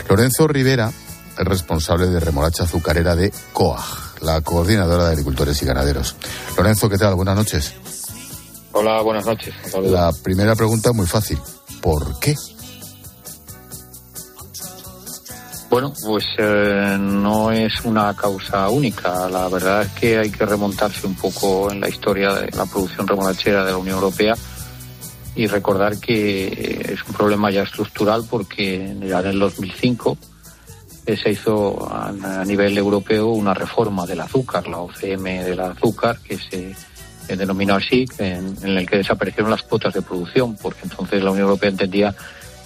Lorenzo Rivera es responsable de remolacha azucarera de COAG, la coordinadora de agricultores y ganaderos. Lorenzo, ¿qué tal? Buenas noches. Hola, buenas noches. Saludos. La primera pregunta muy fácil. ¿Por qué? Bueno, pues eh, no es una causa única. La verdad es que hay que remontarse un poco en la historia de la producción remolachera de la Unión Europea y recordar que es un problema ya estructural porque ya en el 2005 eh, se hizo a, nivel europeo una reforma del azúcar, la OCM del azúcar, que se denominó así, en, en el que desaparecieron las cuotas de producción, porque entonces la Unión Europea entendía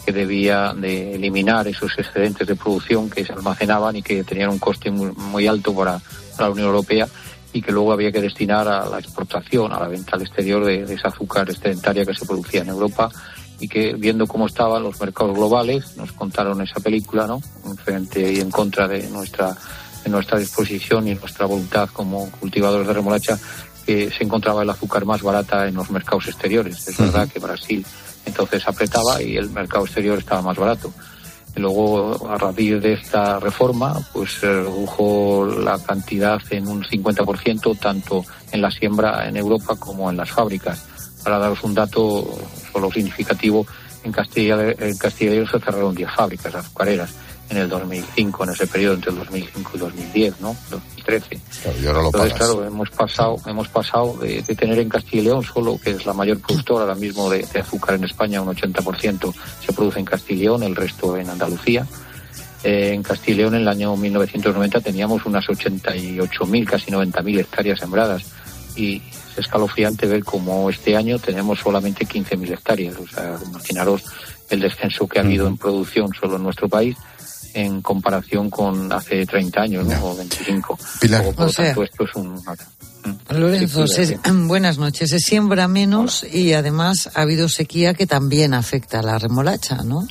que debía de eliminar esos excedentes de producción que se almacenaban y que tenían un coste muy, muy alto para la Unión Europea y que luego había que destinar a la exportación, a la venta al exterior de, de esa azúcar excedentaria que se producía en Europa y que viendo cómo estaban los mercados globales nos contaron esa película, ¿no? Frente y en contra de nuestra de nuestra disposición y nuestra voluntad como cultivadores de remolacha que se encontraba el azúcar más barata en los mercados exteriores. Es verdad que Brasil entonces apretaba y el mercado exterior estaba más barato. Luego, a raíz de esta reforma, pues se redujo la cantidad en un 50%, tanto en la siembra en Europa como en las fábricas. Para daros un dato solo significativo, en Castilla, en Castilla y León se cerraron 10 fábricas azucareras en el 2005, en ese periodo entre el 2005 y 2010, ¿no? 2013. Claro, y ahora lo Entonces, pagas. claro, hemos pasado, hemos pasado de, de tener en Castilla y León solo, que es la mayor productora ahora mismo de, de azúcar en España, un 80% se produce en Castilla y León, el resto en Andalucía. Eh, en Castilla y León en el año 1990 teníamos unas 88.000, casi 90.000 hectáreas sembradas y es escalofriante ver cómo este año tenemos solamente 15.000 hectáreas. O sea, imaginaros el descenso que ha habido en producción solo en nuestro país en comparación con hace 30 años ¿no? o 25. Luego, por O lo sea, tanto, esto es un... Lorenzo, Sí, buenas noches. Se siembra menos y además ha habido sequía que también afecta a la remolacha, ¿no?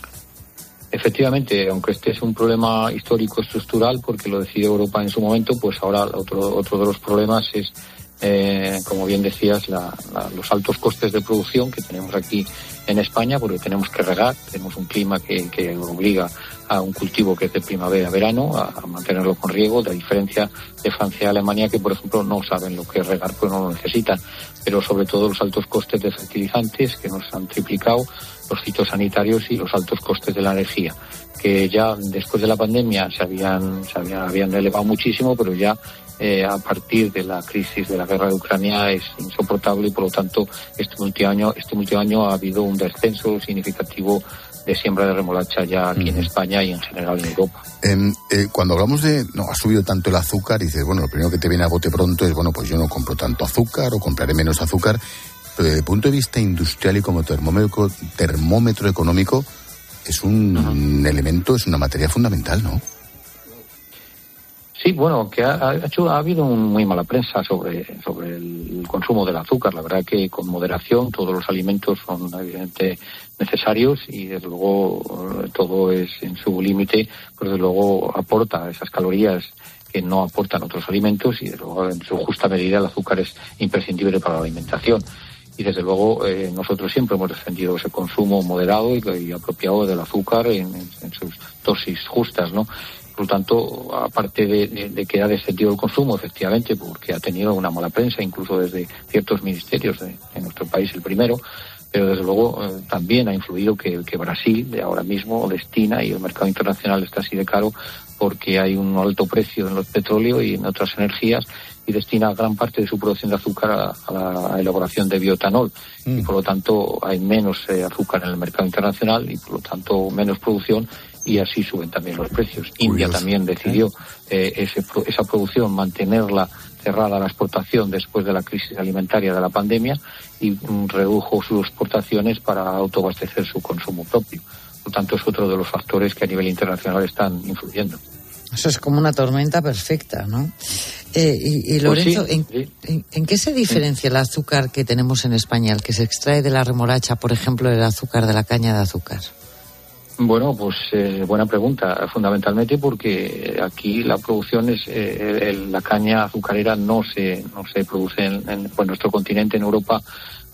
Efectivamente, aunque este es un problema histórico estructural, porque lo decide Europa en su momento, pues ahora otro, otro de los problemas es, eh, como bien decías, la- la- los altos costes de producción que tenemos aquí en España, porque tenemos que regar, tenemos un clima que, que obliga a un cultivo que es de primavera a verano, a, mantenerlo con riego, de diferencia de Francia y Alemania, que por ejemplo no saben lo que es regar, pues no lo necesitan. Pero sobre todo los altos costes de fertilizantes que nos han triplicado, los fitosanitarios y los altos costes de la energía, que ya después de la pandemia se habían, se habían, habían elevado muchísimo, pero ya eh, a partir de la crisis de la guerra de Ucrania es insoportable y por lo tanto este último año, este último año ha habido un descenso significativo de siembra de remolacha ya aquí en España y en general en Europa. En, eh, cuando hablamos de, no, ha subido tanto el azúcar, y dices, bueno, lo primero que te viene a bote pronto es, bueno, pues yo no compro tanto azúcar o compraré menos azúcar. pero desde el punto de vista industrial y como termómetro, termómetro económico, es un elemento, es una materia fundamental, ¿no? Sí, bueno, que ha, hecho, ha habido muy mala prensa sobre, sobre el consumo del azúcar. La verdad que con moderación todos los alimentos son evidentemente necesarios y desde luego todo es en su límite, pues desde luego aporta esas calorías que no aportan otros alimentos y desde luego en su justa medida el azúcar es imprescindible para la alimentación y desde luego eh, nosotros siempre hemos defendido ese consumo moderado y, apropiado del azúcar en, sus dosis justas, ¿no? Por lo tanto, aparte de, que ha descendido el consumo, efectivamente, porque ha tenido una mala prensa, incluso desde ciertos ministerios de, nuestro país, el primero, pero desde luego eh, también ha influido que, que Brasil de ahora mismo destina y el mercado internacional está así de caro porque hay un alto precio en los petróleos y en otras energías y destina gran parte de su producción de azúcar a, la elaboración de bioetanol y mm. por lo tanto hay menos eh, azúcar en el mercado internacional y por lo tanto menos producción y así suben también los precios. India también decidió eh, ese, esa producción mantenerla cerrada la exportación después de la crisis alimentaria de la pandemia y mm, redujo sus exportaciones para autoabastecer su consumo propio. Por lo tanto, es otro de los factores que a nivel internacional están influyendo. Eso es como una tormenta perfecta, ¿no? Eh, y, pues Lorenzo, ¿en, qué se diferencia el azúcar que tenemos en España, el que se extrae de la remolacha, por ejemplo, del azúcar de la caña de azúcar? Bueno, pues eh, buena pregunta. Fundamentalmente porque aquí la producción es eh, la caña azucarera no se no se produce en, nuestro continente en Europa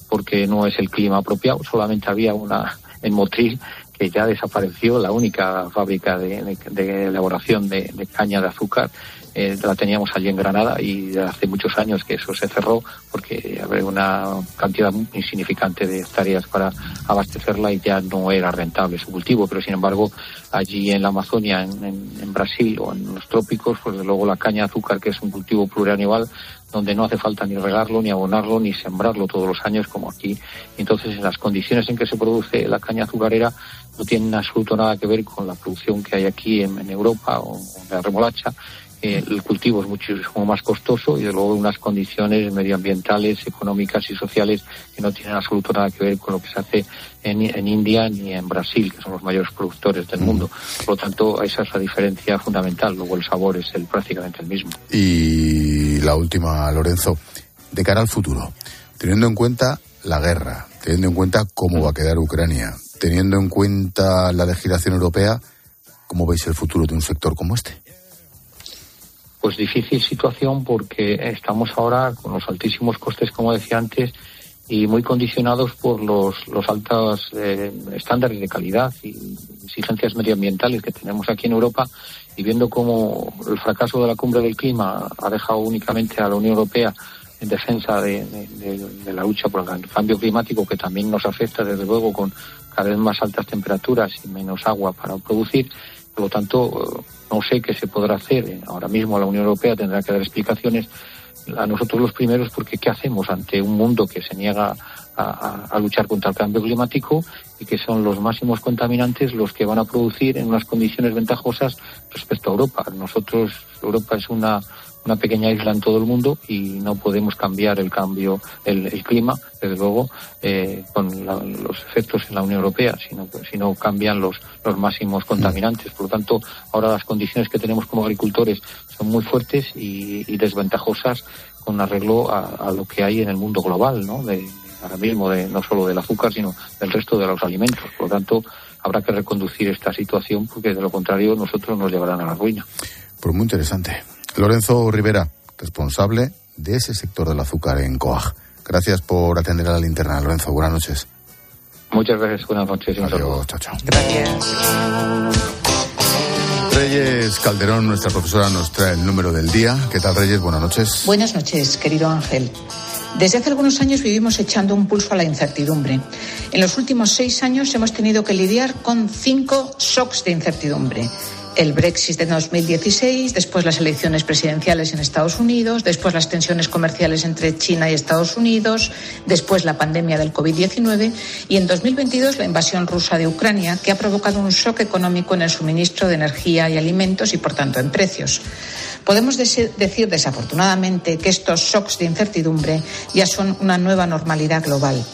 porque no es el clima apropiado. Solamente había una en Motril que ya desapareció la única fábrica de, elaboración de, caña de azúcar eh, la teníamos allí en Granada y hace muchos años que eso se cerró porque había una cantidad insignificante de hectáreas para abastecerla y ya no era rentable su cultivo. Pero sin embargo, allí en la Amazonia, en, Brasil o en los trópicos, pues luego la caña de azúcar, que es un cultivo plurianual, donde no hace falta ni regarlo, ni abonarlo, ni sembrarlo todos los años como aquí. Entonces, en las condiciones en que se produce la caña azucarera, no tienen absoluto nada que ver con la producción que hay aquí en, en Europa o de la remolacha eh, el cultivo es muchísimo más costoso y de luego unas condiciones medioambientales, económicas y sociales que no tienen absoluto nada que ver con lo que se hace en, India ni en Brasil, que son los mayores productores del mundo. Por lo tanto, esa es la diferencia fundamental. Luego el sabor es el prácticamente el mismo. Y la última, Lorenzo, de cara al futuro, teniendo en cuenta la guerra, teniendo en cuenta cómo va a quedar Ucrania, teniendo en cuenta la legislación europea, ¿cómo veis el futuro de un sector como este? Pues difícil situación porque estamos ahora con los altísimos costes, como decía antes, y muy condicionados por los, los altos eh, estándares de calidad y exigencias medioambientales que tenemos aquí en Europa. Y viendo cómo el fracaso de la cumbre del clima ha dejado únicamente a la Unión Europea en defensa de, de la lucha por el cambio climático que también nos afecta desde luego con cada vez más altas temperaturas y menos agua para producir, por lo tanto, no sé qué se podrá hacer. Ahora mismo la Unión Europea tendrá que dar explicaciones a nosotros los primeros porque ¿qué hacemos ante un mundo que se niega a, luchar contra el cambio climático y que son los máximos contaminantes los que van a producir en unas condiciones ventajosas respecto a Europa? Nosotros, Europa es una una pequeña isla en todo el mundo y no podemos cambiar el cambio, el, clima, desde luego, eh, con los efectos en la Unión Europea, sino si no cambian los, los máximos contaminantes. Por lo tanto, ahora las condiciones que tenemos como agricultores son muy fuertes y, desventajosas con arreglo a, lo que hay en el mundo global, ¿no? De, ahora mismo, de, no solo del azúcar, sino del resto de los alimentos. Por lo tanto, habrá que reconducir esta situación porque de lo contrario nosotros nos llevarán a la ruina. Pues muy interesante. Lorenzo Rivera, responsable de ese sector del azúcar en COAG. Gracias por atender a la linterna, Lorenzo. Buenas noches. Muchas gracias, buenas noches. Adiós, chao, chao. Gracias. Reyes Calderón, nuestra profesora, nos trae el número del día. ¿Qué tal, Reyes? Buenas noches. Buenas noches, querido Ángel. Desde hace algunos años vivimos echando un pulso a la incertidumbre. En los últimos seis años hemos tenido que lidiar con cinco shocks de incertidumbre el Brexit de 2016, después las elecciones presidenciales en Estados Unidos, después las tensiones comerciales entre China y Estados Unidos, después la pandemia del COVID-19 y en 2022 la invasión rusa de Ucrania, que ha provocado un shock económico en el suministro de energía y alimentos y, por tanto, en precios. Podemos decir desafortunadamente que estos shocks de incertidumbre ya son una nueva normalidad global.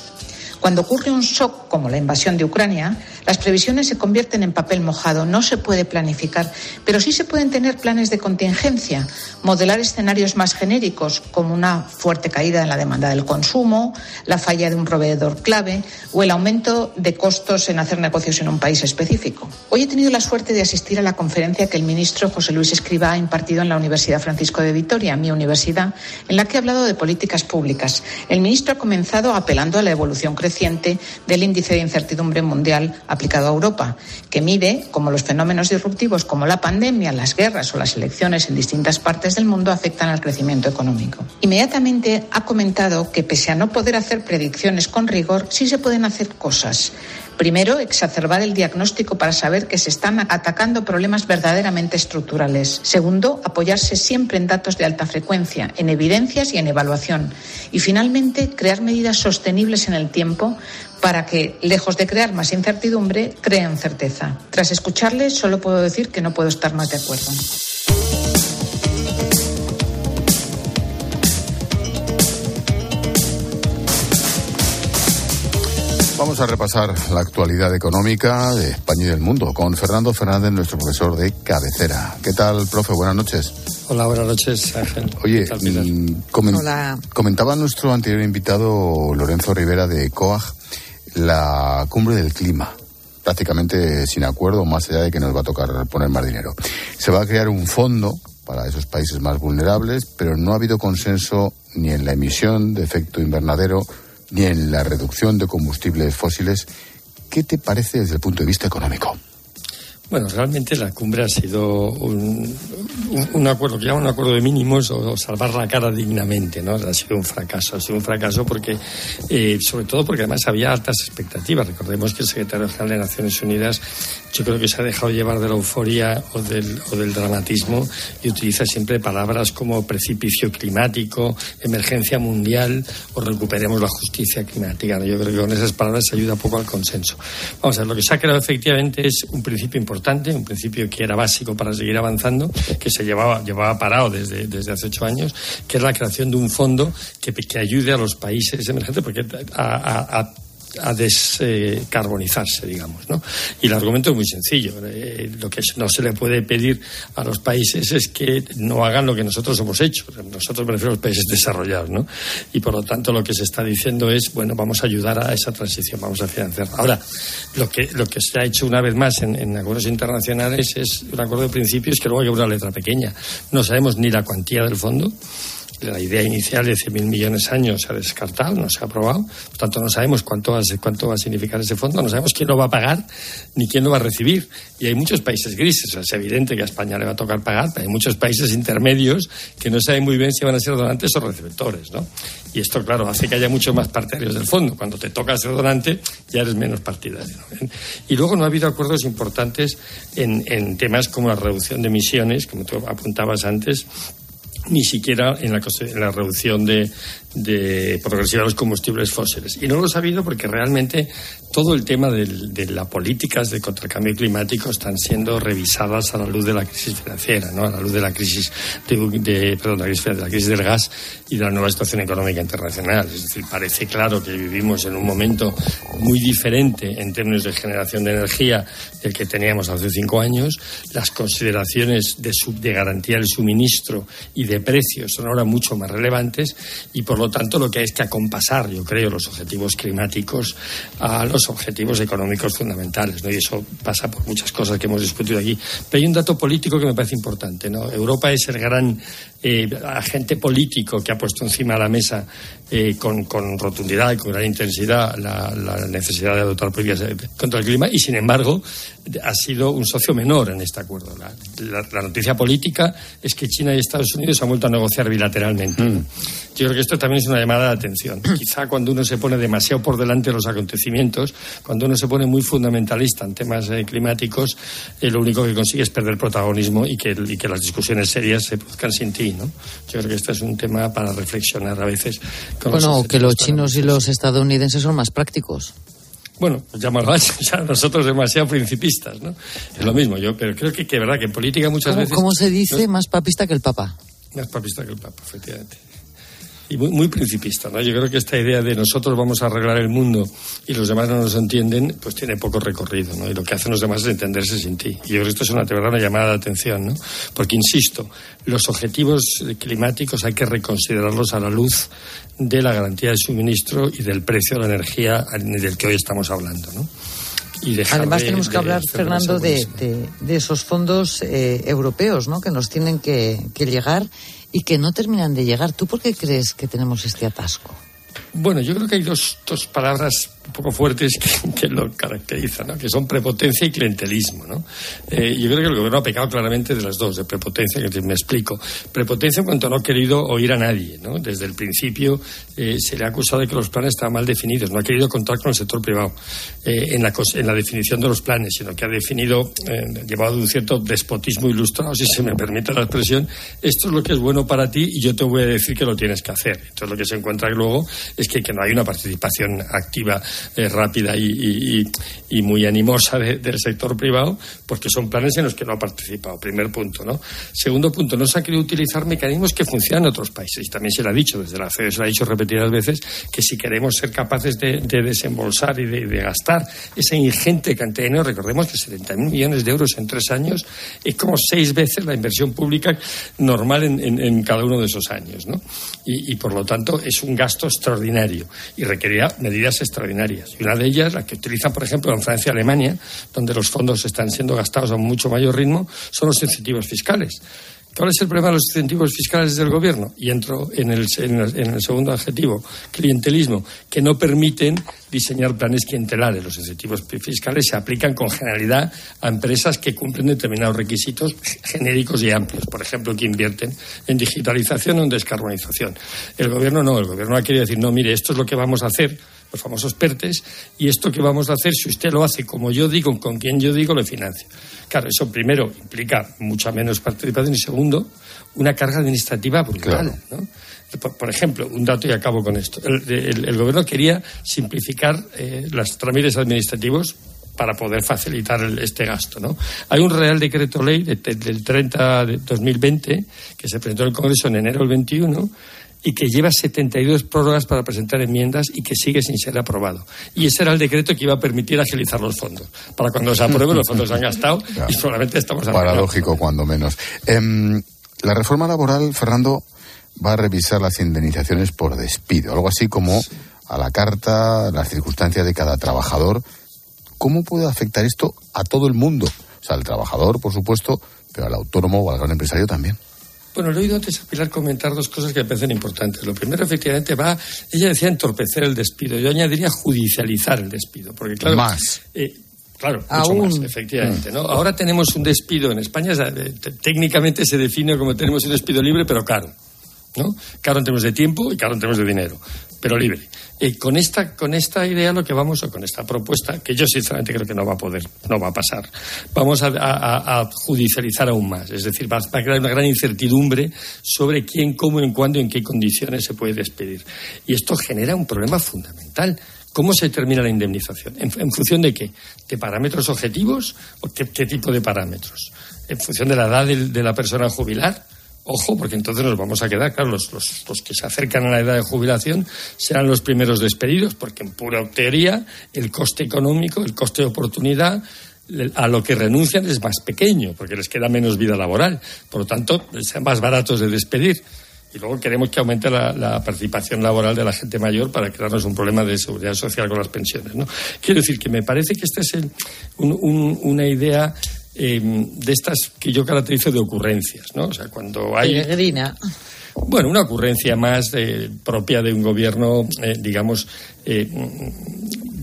Cuando ocurre un shock como la invasión de Ucrania, las previsiones se convierten en papel mojado. No se puede planificar, pero sí se pueden tener planes de contingencia, modelar escenarios más genéricos, como una fuerte caída en la demanda del consumo, la falla de un proveedor clave o el aumento de costos en hacer negocios en un país específico. Hoy he tenido la suerte de asistir a la conferencia que el ministro José Luis Escriba ha impartido en la Universidad Francisco de Vitoria, mi universidad, en la que ha hablado de políticas públicas. El ministro ha comenzado apelando a la evolución creciente del índice de incertidumbre mundial aplicado a Europa, que mide cómo los fenómenos disruptivos como la pandemia, las guerras o las elecciones en distintas partes del mundo afectan al crecimiento económico. Inmediatamente ha comentado que pese a no poder hacer predicciones con rigor, sí se pueden hacer cosas. Primero, exacerbar el diagnóstico para saber que se están atacando problemas verdaderamente estructurales. Segundo, apoyarse siempre en datos de alta frecuencia, en evidencias y en evaluación. Y finalmente, crear medidas sostenibles en el tiempo para que, lejos de crear más incertidumbre, creen certeza. Tras escucharle, solo puedo decir que no puedo estar más de acuerdo. Vamos a repasar la actualidad económica de España y del mundo con Fernando Fernández, nuestro profesor de cabecera. ¿Qué tal, profe? Buenas noches. Hola, buenas noches, Ángel. Oye, mm, comentaba nuestro anterior invitado, Lorenzo Rivera, de COAG, la cumbre del clima prácticamente sin acuerdo, más allá de que nos va a tocar poner más dinero. Se va a crear un fondo para esos países más vulnerables, pero no ha habido consenso ni en la emisión de efecto invernadero ni en la reducción de combustibles fósiles. ¿Qué te parece desde el punto de vista económico? Bueno, realmente la cumbre ha sido un, un, acuerdo, que un acuerdo de mínimos o, salvar la cara dignamente, ¿no? Ha sido un fracaso, ha sido un fracaso porque, eh, sobre todo porque además había altas expectativas. Recordemos que el secretario general de Naciones Unidas, yo creo que se ha dejado llevar de la euforia o del, o del dramatismo y utiliza siempre palabras como precipicio climático, emergencia mundial o recuperemos la justicia climática. Yo creo que con esas palabras se ayuda poco al consenso. Vamos a ver, lo que se ha creado efectivamente es un principio importante un principio que era básico para seguir avanzando, que se llevaba, llevaba parado desde, desde hace ocho años, que es la creación de un fondo que, que ayude a los países emergentes porque a descarbonizarse, digamos. ¿no? Y el argumento es muy sencillo. Eh, lo que no se le puede pedir a los países es que no hagan lo que nosotros hemos hecho. Nosotros me a los países desarrollados. ¿no? Y por lo tanto lo que se está diciendo es, bueno, vamos a ayudar a esa transición, vamos a financiar. Ahora, lo que, lo que se ha hecho una vez más en, en acuerdos internacionales es un acuerdo de principios que luego hay una letra pequeña. No sabemos ni la cuantía del fondo la idea inicial de 100.000 millones de años se ha descartado, no se ha aprobado. Por tanto, no sabemos cuánto va, cuánto va a significar ese fondo, no sabemos quién lo va a pagar ni quién lo va a recibir. Y hay muchos países grises. es evidente que a España le va a tocar pagar, pero hay muchos países intermedios que no saben muy bien si van a ser donantes o receptores. ¿no? Y esto, claro, hace que haya muchos más partidarios del fondo. Cuando te toca ser donante, ya eres menos partidario. Y luego no ha habido acuerdos importantes en, en temas como la reducción de emisiones, como tú apuntabas antes ni siquiera en la, en la reducción de, de progresiva de los combustibles fósiles. Y no lo he sabido porque realmente todo el tema de las políticas de contracambio climático están siendo revisadas a la luz de la crisis financiera, ¿no? a la luz de la crisis, de, perdón, la crisis, de la crisis del gas y de la nueva situación económica internacional. Es decir, parece claro que vivimos en un momento muy diferente en términos de generación de energía del que teníamos hace cinco años. Las consideraciones de, garantía del suministro y de precios son ahora mucho más relevantes y por tanto lo que hay es que acompasar, yo creo, los objetivos climáticos a los objetivos económicos fundamentales, ¿no? Y eso pasa por muchas cosas que hemos discutido aquí. Pero hay un dato político que me parece importante, ¿no? Europa es el gran eh, agente político que ha puesto encima de la mesa eh, con, rotundidad y con gran intensidad la, necesidad de adoptar políticas contra el clima y, sin embargo, ha sido un socio menor en este acuerdo. La, la, noticia política es que China y Estados Unidos han vuelto a negociar bilateralmente. Mm. Yo creo que esto también es una llamada de atención. Quizá cuando uno se pone demasiado por delante de los acontecimientos, cuando uno se pone muy fundamentalista en temas eh, climáticos, eh, lo único que consigue es perder protagonismo y que, y que las discusiones serias se produzcan sin ti. ¿no? Yo creo que este es un tema para reflexionar a veces. Bueno, que los chinos y los estadounidenses son más prácticos. bueno, pues llámalo así, ya nosotros demasiado principistas, ¿no? Es lo mismo, yo, pero creo que, que verdad que en política muchas ¿Cómo, veces... cómo se dice? Más papista que el papa. Más papista que el Papa, efectivamente. Y muy, muy principista, ¿no? Yo creo que esta idea de nosotros vamos a arreglar el mundo y los demás no nos entienden, pues tiene poco recorrido, ¿no? Y lo que hacen los demás es entenderse sin ti. Y yo creo que esto es una, verdad, una llamada de atención, ¿no? Porque, insisto, los objetivos climáticos hay que reconsiderarlos a la luz de la garantía de suministro y del precio de la energía del que hoy estamos hablando, ¿no? Y Además de- tenemos que de hablar, Fernando, de- de esos fondos eh, europeos, ¿no? Que nos tienen que, que llegar y que no terminan de llegar. ¿Tú por qué crees que tenemos este atasco? Bueno, yo creo que hay dos, dos palabras un poco fuertes que, lo caracterizan, ¿no? que son prepotencia y clientelismo. ¿no? Eh, yo creo que el gobierno ha pecado claramente de las dos, de prepotencia, que me explico. Prepotencia en cuanto no ha querido oír a nadie. ¿no? Desde el principio eh, se le ha acusado de que los planes estaban mal definidos, no ha querido contar con el sector privado eh, en, la, en la definición de los planes, sino que ha definido, eh, llevado un cierto despotismo ilustrado, si se me permite la expresión, esto es lo que es bueno para ti y yo te voy a decir que lo tienes que hacer. Entonces lo que se encuentra luego es que no hay una participación activa, rápida y, muy animosa de- del sector privado, porque son planes en los que no ha participado. Primer punto, ¿no? Segundo punto, no se ha querido utilizar mecanismos que funcionan en otros países. Y también se le ha dicho, desde la FED se le ha dicho repetidas veces, que si queremos ser capaces de, de desembolsar y de, gastar esa ingente cantidad de dinero, recordemos que 70.000 millones de euros en tres años es como seis veces la inversión pública normal en, en- cada uno de esos años, ¿no? Y, y, por lo tanto es un gasto extraordinario y requería medidas extraordinarias. Y una de ellas, la que utilizan, por ejemplo, en Francia y Alemania, donde los fondos están siendo gastados a mucho mayor ritmo, son los incentivos fiscales. ¿Cuál es el problema de los incentivos fiscales del gobierno? Y entro en el, en el- en el segundo adjetivo, clientelismo, que no permiten diseñar planes clientelares. Los incentivos fiscales se aplican con generalidad a empresas que cumplen determinados requisitos genéricos y amplios, por ejemplo, que invierten en digitalización o en descarbonización. El gobierno no, el gobierno ha querido decir, no, mire, esto es lo que vamos a hacer, los famosos PERTES, y esto que vamos a hacer, si usted lo hace como yo digo, con quien yo digo, lo financia. Claro, eso primero implica mucha menos participación y segundo, una carga administrativa brutal. ¿no? Por, por ejemplo, un dato y acabo con esto. El, el- el gobierno quería simplificar eh, los trámites administrativos para poder facilitar el- este gasto. ¿no? Hay un Real Decreto Ley de- de- del 30 de 2020 que se presentó en el Congreso en enero del 21 y que lleva 72 prórrogas para presentar enmiendas y que sigue sin ser aprobado. Y ese era el decreto que iba a permitir agilizar los fondos. Para cuando se aprueben, los fondos se han gastado y probablemente estamos. Paradójico, cuando menos. Em, la reforma laboral, Fernando, va a revisar las indemnizaciones por despido, algo así como a la carta, las circunstancias de cada trabajador. ¿Cómo puede afectar esto a todo el mundo? O sea, al trabajador, por supuesto, pero al autónomo o al gran empresario también. Bueno, le he oído antes a Pilar comentar dos cosas que me parecen importantes. Lo primero, efectivamente, va, ella decía entorpecer el despido. Yo añadiría judicializar el despido, porque claro, Más. eh, claro, mucho Aún. más, efectivamente. ¿no? Ahora tenemos un despido en España, eh, te- técnicamente se define como tenemos un despido libre, pero caro. ¿No? Caro en términos de tiempo y caro en términos de dinero, pero libre. Eh, con, esta, con esta idea lo que vamos, o con esta propuesta, que yo sinceramente creo que no va a poder, no va a pasar, vamos a, judicializar aún más. Es decir, va, a crear una gran incertidumbre sobre quién, cómo, en cuándo y en qué condiciones se puede despedir. Y esto genera un problema fundamental. ¿Cómo se determina la indemnización? ¿En, función de qué? ¿De parámetros objetivos o qué, tipo de parámetros? ¿En función de la edad del- de la persona jubilar? Ojo, porque entonces nos vamos a quedar, claro, los, los- los que se acercan a la edad de jubilación serán los primeros despedidos, porque en pura teoría el coste económico, el coste de oportunidad, a lo que renuncian es más pequeño, porque les queda menos vida laboral. Por lo tanto, sean más baratos de despedir. Y luego queremos que aumente la, participación laboral de la gente mayor para crearnos un problema de seguridad social con las pensiones. ¿no? Quiero decir que me parece que esta es una idea eh, de estas que yo caracterizo de ocurrencias. ¿no? O sea, cuando hay Peregrina. bueno, una ocurrencia más eh, propia de un gobierno, eh, digamos, eh,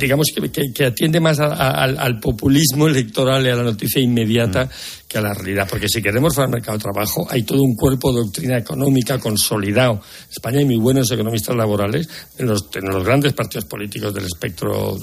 digamos que, que, atiende más al, populismo electoral y a la noticia inmediata mm. que a la realidad. Porque si queremos fuera el mercado de trabajo, hay todo un cuerpo de doctrina económica consolidado. En España hay muy buenos economistas laborales en los, en los grandes partidos políticos del espectro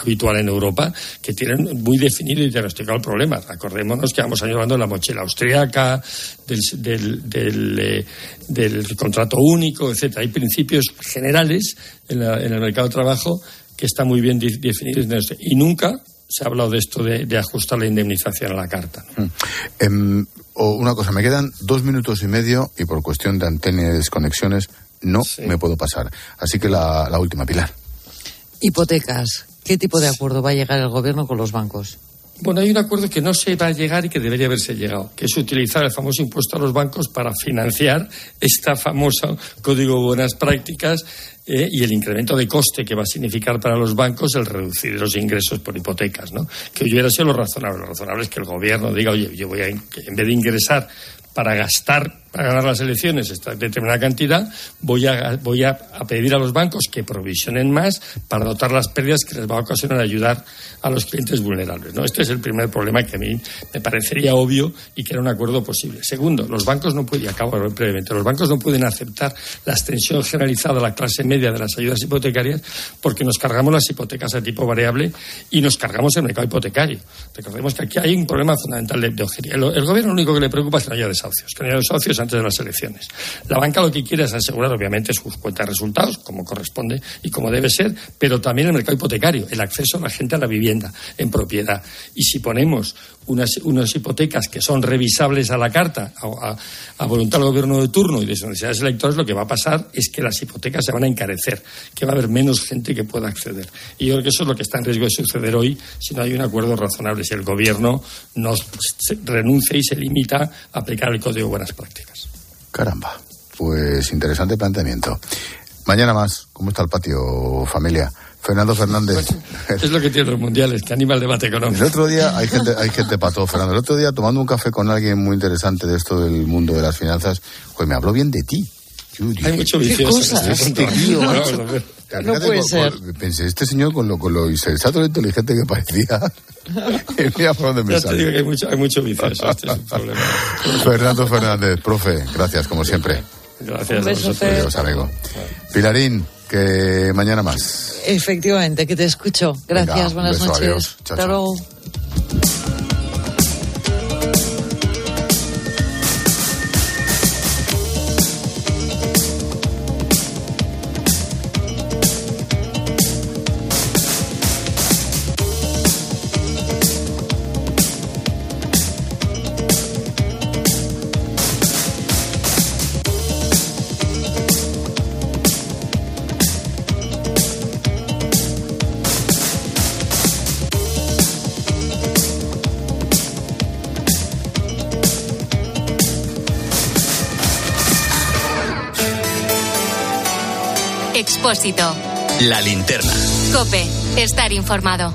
habitual en Europa que tienen muy definido y diagnosticado el problema. Acordémonos que vamos años hablando de la mochila austriaca, del, del, del, eh, del contrato único, etcétera. Hay principios generales en, el mercado de trabajo que están muy bien definidos y nunca se ha hablado de esto de, ajustar la indemnización a la carta. Mm. Em, o una cosa, me quedan dos minutos y medio y por cuestión de antena y desconexiones no me puedo pasar. Así que la, la última, Pilar. Hipotecas. ¿Qué tipo de acuerdo va a llegar el gobierno con los bancos? Bueno, hay un acuerdo que no se va a llegar y que debería haberse llegado, que es utilizar el famoso impuesto a los bancos para financiar esta famosa código de buenas prácticas eh, y el incremento de coste que va a significar para los bancos el reducir los ingresos por hipotecas, ¿no? Que hubiera sido lo razonable. Lo razonable es que el gobierno diga, oye, yo voy a, en vez de ingresar para gastar, para ganar las elecciones esta determinada cantidad, voy a, voy a, pedir a los bancos que provisionen más para dotar las pérdidas que les va a ocasionar ayudar a los clientes vulnerables. ¿no? Este es el primer problema que a mí me parecería obvio y que era un acuerdo posible. Segundo, los bancos no pueden, y acabo brevemente, los bancos no pueden aceptar la extensión generalizada a la clase media de las ayudas hipotecarias porque nos cargamos las hipotecas a tipo variable y nos cargamos el mercado hipotecario. Recordemos que aquí hay un problema fundamental de, de El, gobierno lo único que le preocupa es que desahucios, que no haya desahucios antes de las elecciones. La banca lo que quiere es asegurar, obviamente, sus cuentas de resultados, como corresponde y como debe ser, pero también el mercado hipotecario, el acceso a la gente a la vivienda en propiedad. Y si ponemos unas, unas hipotecas que son revisables a la carta, a, voluntad del gobierno de turno y de sus universidades electorales, lo que va a pasar es que las hipotecas se van a encarecer, que va a haber menos gente que pueda acceder. Y yo creo que eso es lo que está en riesgo de suceder hoy si no hay un acuerdo razonable, si el gobierno no renuncia y se limita a aplicar el Código de Buenas Prácticas. Caramba, pues interesante planteamiento. Mañana más, ¿cómo está el patio, familia? Fernando Fernández. es lo que tienen los mundiales, que anima el debate económico. El otro día hay gente, hay gente para todo, Fernando. El otro día tomando un café con alguien muy interesante de esto del mundo de las finanzas, pues me habló bien de ti. hay mucho vicioso. Este tío, no, puede ser. pensé, este señor con lo, con lo insensato e inteligente que parecía, mira por dónde me ya te digo que hay mucho, hay mucho vicioso, este es el problema. Fernando Fernández, profe, gracias como siempre. Gracias Un beso, a Adiós, amigo. Pilarín, que mañana más. Efectivamente, que te escucho. Gracias, buenas noches. Chao, chao. Expósito. La linterna. Cope. Estar informado.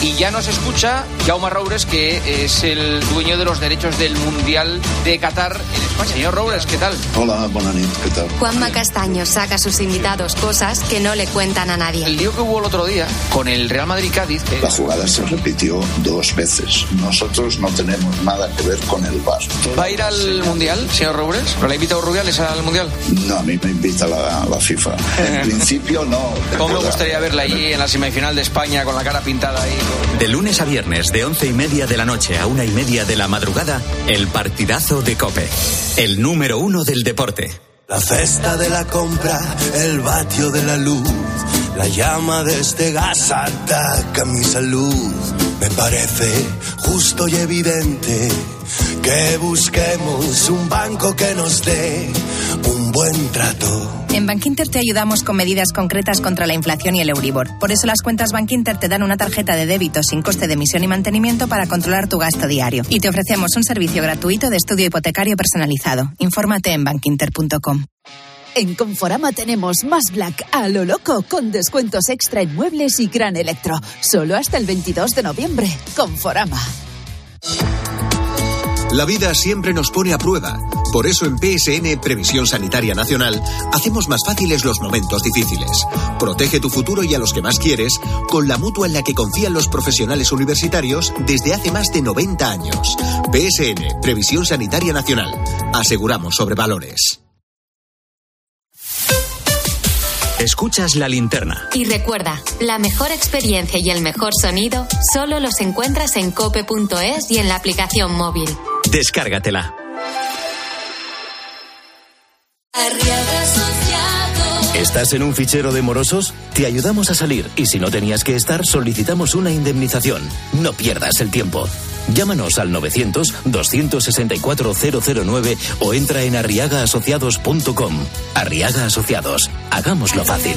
Y ya nos escucha Jaume Roures, que es el dueño de los derechos del Mundial de Qatar. Señor Roures, ¿qué tal? Hola, buenas ¿qué tal? Juanma Castaño saca a sus invitados cosas que no le cuentan a nadie. El lío que hubo el otro día con el Real Madrid-Cádiz... Eh, La jugada se repitió dos veces. Nosotros no tenemos nada que ver con el VAR. ¿Va a ir al Mundial, señor Roures? ¿Lo ha invitado Rubiales al Mundial? No, a mí me invita la, la FIFA. En principio, no. ¿Cómo me gustaría verla allí en la semifinal de España con la cara pintada ahí? De lunes a viernes, de once y media de la noche a una y media de la madrugada, el partidazo de Cope. El número uno del deporte. La cesta de la compra, el vatio de la luz, la llama de este gas ataca mi salud. Me parece justo y evidente que busquemos un banco que nos dé un buen trato. En Bankinter te ayudamos con medidas concretas contra la inflación y el Euribor. Por eso las cuentas Bankinter te dan una tarjeta de débito sin coste de emisión y mantenimiento para controlar tu gasto diario. Y te ofrecemos un servicio gratuito de estudio hipotecario personalizado. Infórmate en bankinter.com. En Conforama tenemos más Black a lo loco con descuentos extra en muebles y gran electro. Solo hasta el 22 de noviembre. Conforama. La vida siempre nos pone a prueba. Por eso en PSN Previsión Sanitaria Nacional hacemos más fáciles los momentos difíciles. Protege tu futuro y a los que más quieres con la mutua en la que confían los profesionales universitarios desde hace más de 90 años. PSN Previsión Sanitaria Nacional. Aseguramos sobre valores. Escuchas la linterna. Y recuerda, la mejor experiencia y el mejor sonido solo los encuentras en cope.es y en la aplicación móvil. Descárgatela. ¿Estás en un fichero de morosos? Te ayudamos a salir y si no tenías que estar, solicitamos una indemnización. No pierdas el tiempo. Llámanos al 900-264-009 o entra en arriagaasociados.com. Arriaga Asociados. Hagámoslo fácil.